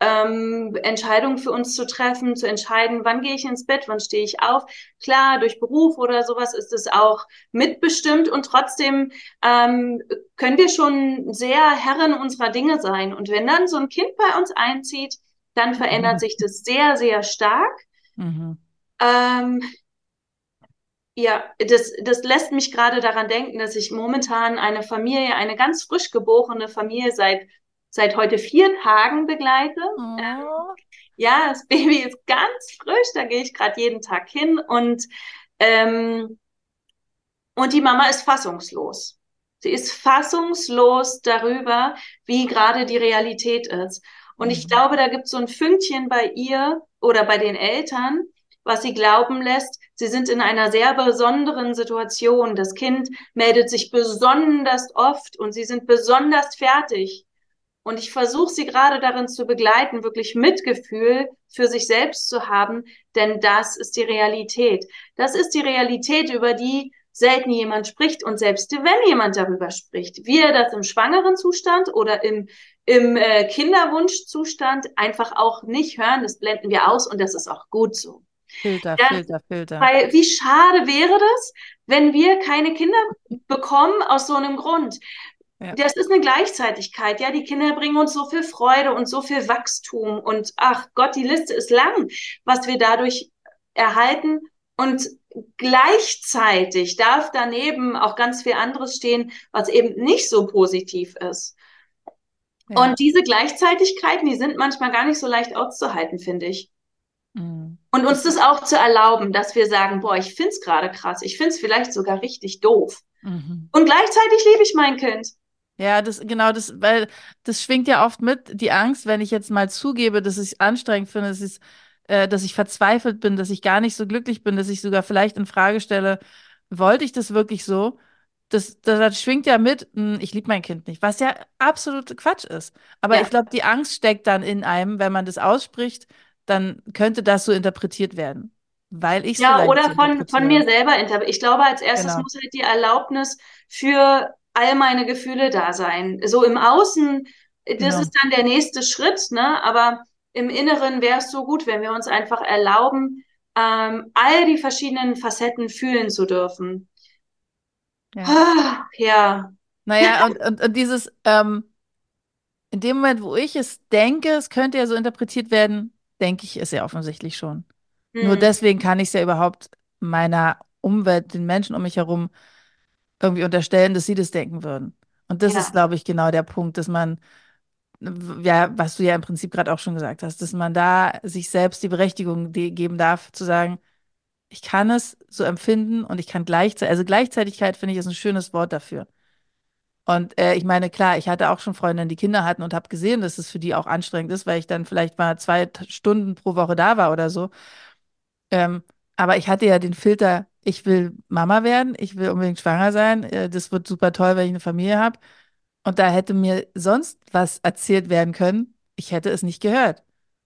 ähm, Entscheidungen für uns zu treffen, zu entscheiden, wann gehe ich ins Bett, wann stehe ich auf. Klar, durch Beruf oder sowas ist es auch mitbestimmt und trotzdem ähm, können wir schon sehr Herren unserer Dinge sein. Und wenn dann so ein Kind bei uns einzieht, dann verändert mhm. sich das sehr, sehr stark. Mhm. Ähm, ja, das, das lässt mich gerade daran denken, dass ich momentan eine Familie, eine ganz frisch geborene Familie seit, seit heute vier Tagen begleite. Oh. Ähm, ja, das Baby ist ganz frisch, da gehe ich gerade jeden Tag hin und, ähm, und die Mama ist fassungslos. Sie ist fassungslos darüber, wie gerade die Realität ist. Und ich mhm. glaube, da gibt es so ein Fünkchen bei ihr oder bei den Eltern, was sie glauben lässt, sie sind in einer sehr besonderen Situation. Das Kind meldet sich besonders oft und sie sind besonders fertig. Und ich versuche sie gerade darin zu begleiten, wirklich Mitgefühl für sich selbst zu haben, denn das ist die Realität. Das ist die Realität, über die selten jemand spricht und selbst wenn jemand darüber spricht, wir das im schwangeren Zustand oder im, im äh, Kinderwunschzustand einfach auch nicht hören, das blenden wir aus und das ist auch gut so. Filter, ja, Filter, Filter. Weil wie schade wäre das, wenn wir keine Kinder bekommen aus so einem Grund. Ja. Das ist eine Gleichzeitigkeit, ja. Die Kinder bringen uns so viel Freude und so viel Wachstum und ach Gott, die Liste ist lang, was wir dadurch erhalten und gleichzeitig darf daneben auch ganz viel anderes stehen, was eben nicht so positiv ist. Ja. Und diese Gleichzeitigkeiten, die sind manchmal gar nicht so leicht auszuhalten, finde ich. Und uns das auch zu erlauben, dass wir sagen, boah, ich find's gerade krass, ich find's vielleicht sogar richtig doof. Mhm. Und gleichzeitig liebe ich mein Kind. Ja, das genau das, weil das schwingt ja oft mit, die Angst, wenn ich jetzt mal zugebe, dass ich es anstrengend finde, dass ich, äh, dass ich verzweifelt bin, dass ich gar nicht so glücklich bin, dass ich sogar vielleicht in Frage stelle, wollte ich das wirklich so? das, das, das schwingt ja mit, hm, ich liebe mein Kind nicht, was ja absolut Quatsch ist. Aber Ja. ich glaube, die Angst steckt dann in einem, wenn man das ausspricht, dann könnte das so interpretiert werden, weil ich Ja, so oder von, von mir selber interpretieren. Ich glaube, als erstes Genau, muss halt die Erlaubnis für all meine Gefühle da sein. So im Außen, das genau. ist dann der nächste Schritt, ne? Aber im Inneren wäre es so gut, wenn wir uns einfach erlauben, ähm, all die verschiedenen Facetten fühlen zu dürfen. Ja. Ah, Ja. Naja, und, und, und dieses, ähm, in dem Moment, wo ich es denke, es könnte ja so interpretiert werden, denke ich es ja offensichtlich schon. Nur Hm. deswegen kann ich es ja überhaupt meiner Umwelt, den Menschen um mich herum irgendwie unterstellen, dass sie das denken würden. Und das ist, Ja. glaube ich, genau der Punkt, dass man, ja, was du ja im Prinzip gerade auch schon gesagt hast, dass man da sich selbst die Berechtigung geben darf, zu sagen, ich kann es so empfinden und ich kann gleichzeitig, also Gleichzeitigkeit finde ich ist ein schönes Wort dafür. Und äh, ich meine, klar, ich hatte auch schon Freundinnen, die Kinder hatten und habe gesehen, dass es für die auch anstrengend ist, weil ich dann vielleicht mal zwei Stunden pro Woche da war oder so. Ähm, aber ich hatte ja den Filter, ich will Mama werden, ich will unbedingt schwanger sein, äh, das wird super toll, wenn ich eine Familie habe. Und da hätte mir sonst was erzählt werden können, ich hätte es nicht gehört.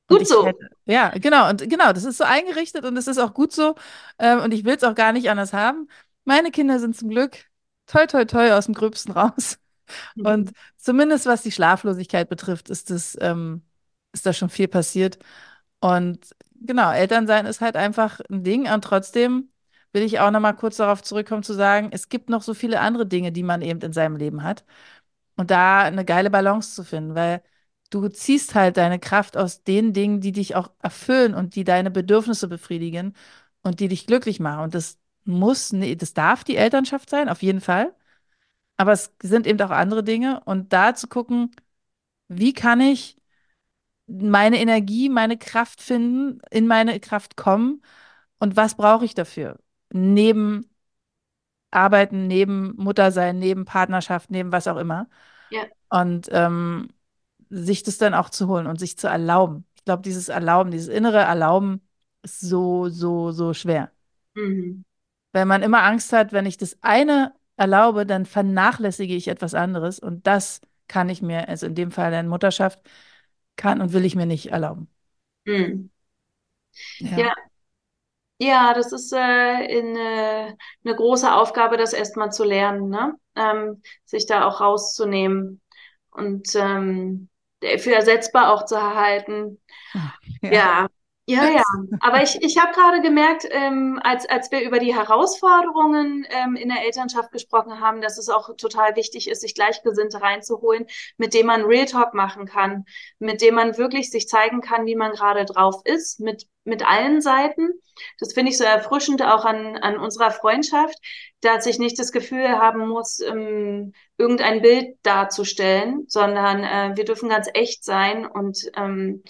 Und Gut so. hätte, ja, genau, und genau, das ist so eingerichtet und es ist auch gut so. Ähm, und ich will es auch gar nicht anders haben. Meine Kinder sind zum Glück toi, toi, toi aus dem Gröbsten raus. Und zumindest was die Schlaflosigkeit betrifft, ist das, ähm, ist da schon viel passiert. Und genau, Elternsein ist halt einfach ein Ding. Und trotzdem will ich auch noch mal kurz darauf zurückkommen, zu sagen, es gibt noch so viele andere Dinge, die man eben in seinem Leben hat. Und da eine geile Balance zu finden, weil du ziehst halt deine Kraft aus den Dingen, die dich auch erfüllen und die deine Bedürfnisse befriedigen und die dich glücklich machen. Und das muss, nee, das darf die Elternschaft sein, auf jeden Fall. Aber es sind eben auch andere Dinge. Und da zu gucken, wie kann ich meine Energie, meine Kraft finden, in meine Kraft kommen und was brauche ich dafür? Neben Arbeiten, neben Muttersein, neben Partnerschaft, neben was auch immer. Ja. Und ähm, sich das dann auch zu holen und sich zu erlauben. Ich glaube, dieses Erlauben, dieses innere Erlauben ist so, so, so schwer. Mhm. Weil man immer Angst hat, wenn ich das eine erlaube, dann vernachlässige ich etwas anderes. Und das kann ich mir, also in dem Fall der Mutterschaft, kann und will ich mir nicht erlauben. Mhm. Ja. Ja, Ja, das ist äh, eine, eine große Aufgabe, das erstmal zu lernen, ne? Ähm, sich da auch rauszunehmen und ähm, für ersetzbar auch zu erhalten. Ja. Ja, ja, ja. Aber ich, ich habe gerade gemerkt, ähm, als, als wir über die Herausforderungen ähm, in der Elternschaft gesprochen haben, dass es auch total wichtig ist, sich Gleichgesinnte reinzuholen, mit dem man Real Talk machen kann, mit dem man wirklich sich zeigen kann, wie man gerade drauf ist, mit, mit allen Seiten. Das finde ich so erfrischend auch an, an unserer Freundschaft, dass ich nicht das Gefühl haben muss, ähm, irgendein Bild darzustellen, sondern äh, wir dürfen ganz echt sein und ähm,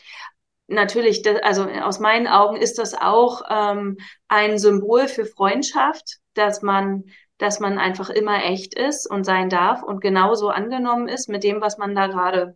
Natürlich, also aus meinen Augen ist das auch ähm, ein Symbol für Freundschaft, dass man, dass man einfach immer echt ist und sein darf und genauso angenommen ist mit dem, was man da gerade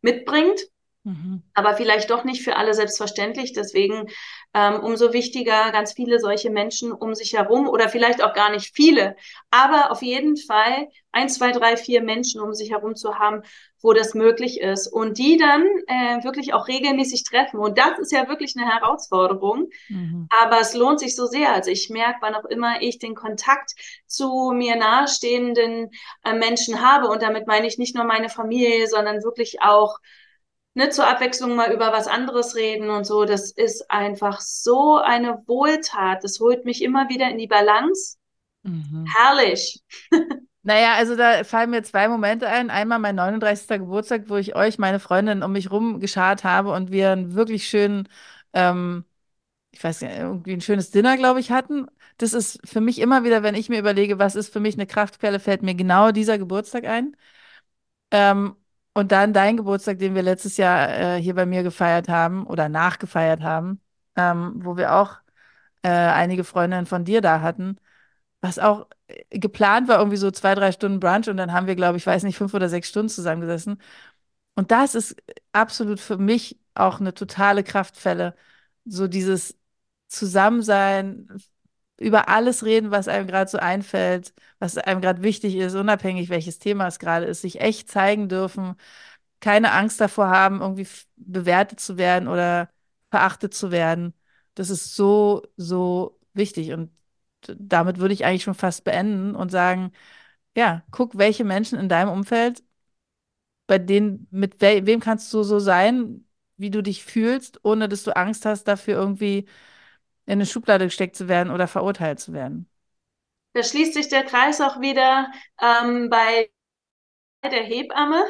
mitbringt Mhm. aber vielleicht doch nicht für alle selbstverständlich. Deswegen ähm, umso wichtiger, ganz viele solche Menschen um sich herum oder vielleicht auch gar nicht viele, aber auf jeden Fall ein, zwei, drei, vier Menschen um sich herum zu haben, wo das möglich ist und die dann äh, wirklich auch regelmäßig treffen. Und das ist ja wirklich eine Herausforderung. Mhm. Aber es lohnt sich so sehr. Also ich merke, wann auch immer ich den Kontakt zu mir nahestehenden äh, Menschen habe, und damit meine ich nicht nur meine Familie, sondern wirklich auch ne, zur Abwechslung mal über was anderes reden und so. Das ist einfach so eine Wohltat. Das holt mich immer wieder in die Balance. Mhm. Herrlich. Naja, also da fallen mir zwei Momente ein. Einmal mein 39. Geburtstag, wo ich euch, meine Freundin, um mich rum geschart habe und wir einen wirklich schönen, ähm, ich weiß nicht, irgendwie ein schönes Dinner, glaube ich, hatten. Das ist für mich immer wieder, wenn ich mir überlege, was ist für mich eine Kraftquelle, fällt mir genau dieser Geburtstag ein. Ähm, und dann dein Geburtstag, den wir letztes Jahr äh, hier bei mir gefeiert haben oder nachgefeiert haben, ähm, wo wir auch äh, einige Freundinnen von dir da hatten, was auch äh, geplant war, irgendwie so zwei, drei Stunden Brunch und dann haben wir, glaube ich, weiß nicht, fünf oder sechs Stunden zusammengesessen. Und das ist absolut für mich auch eine totale Kraftquelle. So dieses Zusammensein, über alles reden, was einem gerade so einfällt, was einem gerade wichtig ist, unabhängig welches Thema es gerade ist, sich echt zeigen dürfen, keine Angst davor haben, irgendwie bewertet zu werden oder verachtet zu werden. Das ist so, so wichtig. Und damit würde ich eigentlich schon fast beenden und sagen, ja, guck, welche Menschen in deinem Umfeld, bei denen, mit we wem kannst du so sein, wie du dich fühlst, ohne dass du Angst hast, dafür irgendwie in eine Schublade gesteckt zu werden oder verurteilt zu werden. Da schließt sich der Kreis auch wieder ähm, bei der Hebamme,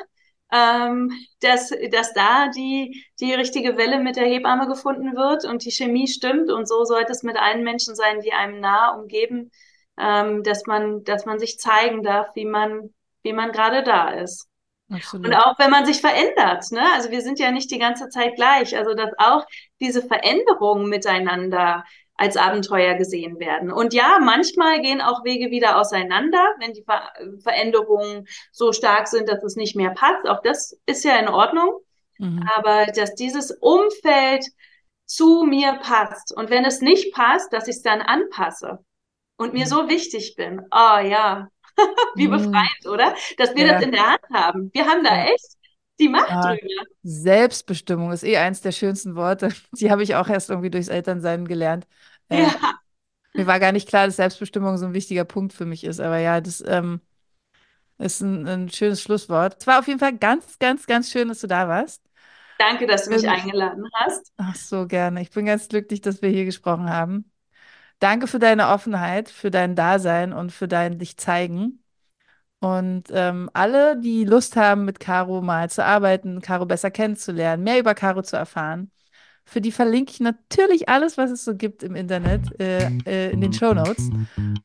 ähm, dass, dass da die, die richtige Welle mit der Hebamme gefunden wird und die Chemie stimmt. Und so sollte es mit allen Menschen sein, die einem nah umgeben, ähm, dass man, dass man sich zeigen darf, wie man, wie man gerade da ist. Absolut. Und auch wenn man sich verändert, ne? Also wir sind ja nicht die ganze Zeit gleich. Also dass auch diese Veränderungen miteinander als Abenteuer gesehen werden. Und ja, manchmal gehen auch Wege wieder auseinander, wenn die Ver Veränderungen so stark sind, dass es nicht mehr passt. Auch das ist ja in Ordnung. Mhm. Aber dass dieses Umfeld zu mir passt und wenn es nicht passt, dass ich es dann anpasse und mir mhm. so wichtig bin. Oh ja, wie mhm. befreit, oder? Dass wir ja. das in der Hand haben. Wir haben da ja. echt die Macht ja. drüber. Selbstbestimmung ist eh eins der schönsten Worte. Die habe ich auch erst irgendwie durchs Elternsein gelernt. Äh, ja. Mir war gar nicht klar, dass Selbstbestimmung so ein wichtiger Punkt für mich ist. Aber ja, das ähm, ist ein, ein, schönes Schlusswort. Es war auf jeden Fall ganz, ganz, ganz schön, dass du da warst. Danke, dass du mich eingeladen hast. Ach so, gerne. Ich bin ganz glücklich, dass wir hier gesprochen haben. Danke für deine Offenheit, für dein Dasein und für dein dich zeigen. Und ähm, alle, die Lust haben, mit Caro mal zu arbeiten, Caro besser kennenzulernen, mehr über Caro zu erfahren, für die verlinke ich natürlich alles, was es so gibt im Internet, äh, äh, in den Show Notes.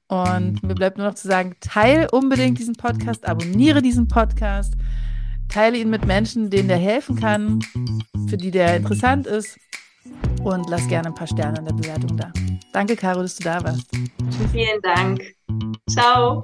Und mir bleibt nur noch zu sagen, teile unbedingt diesen Podcast, abonniere diesen Podcast, teile ihn mit Menschen, denen der helfen kann, für die der interessant ist und lass gerne ein paar Sterne in der Bewertung da. Danke, Caro, dass du da warst. Vielen Dank. Ciao.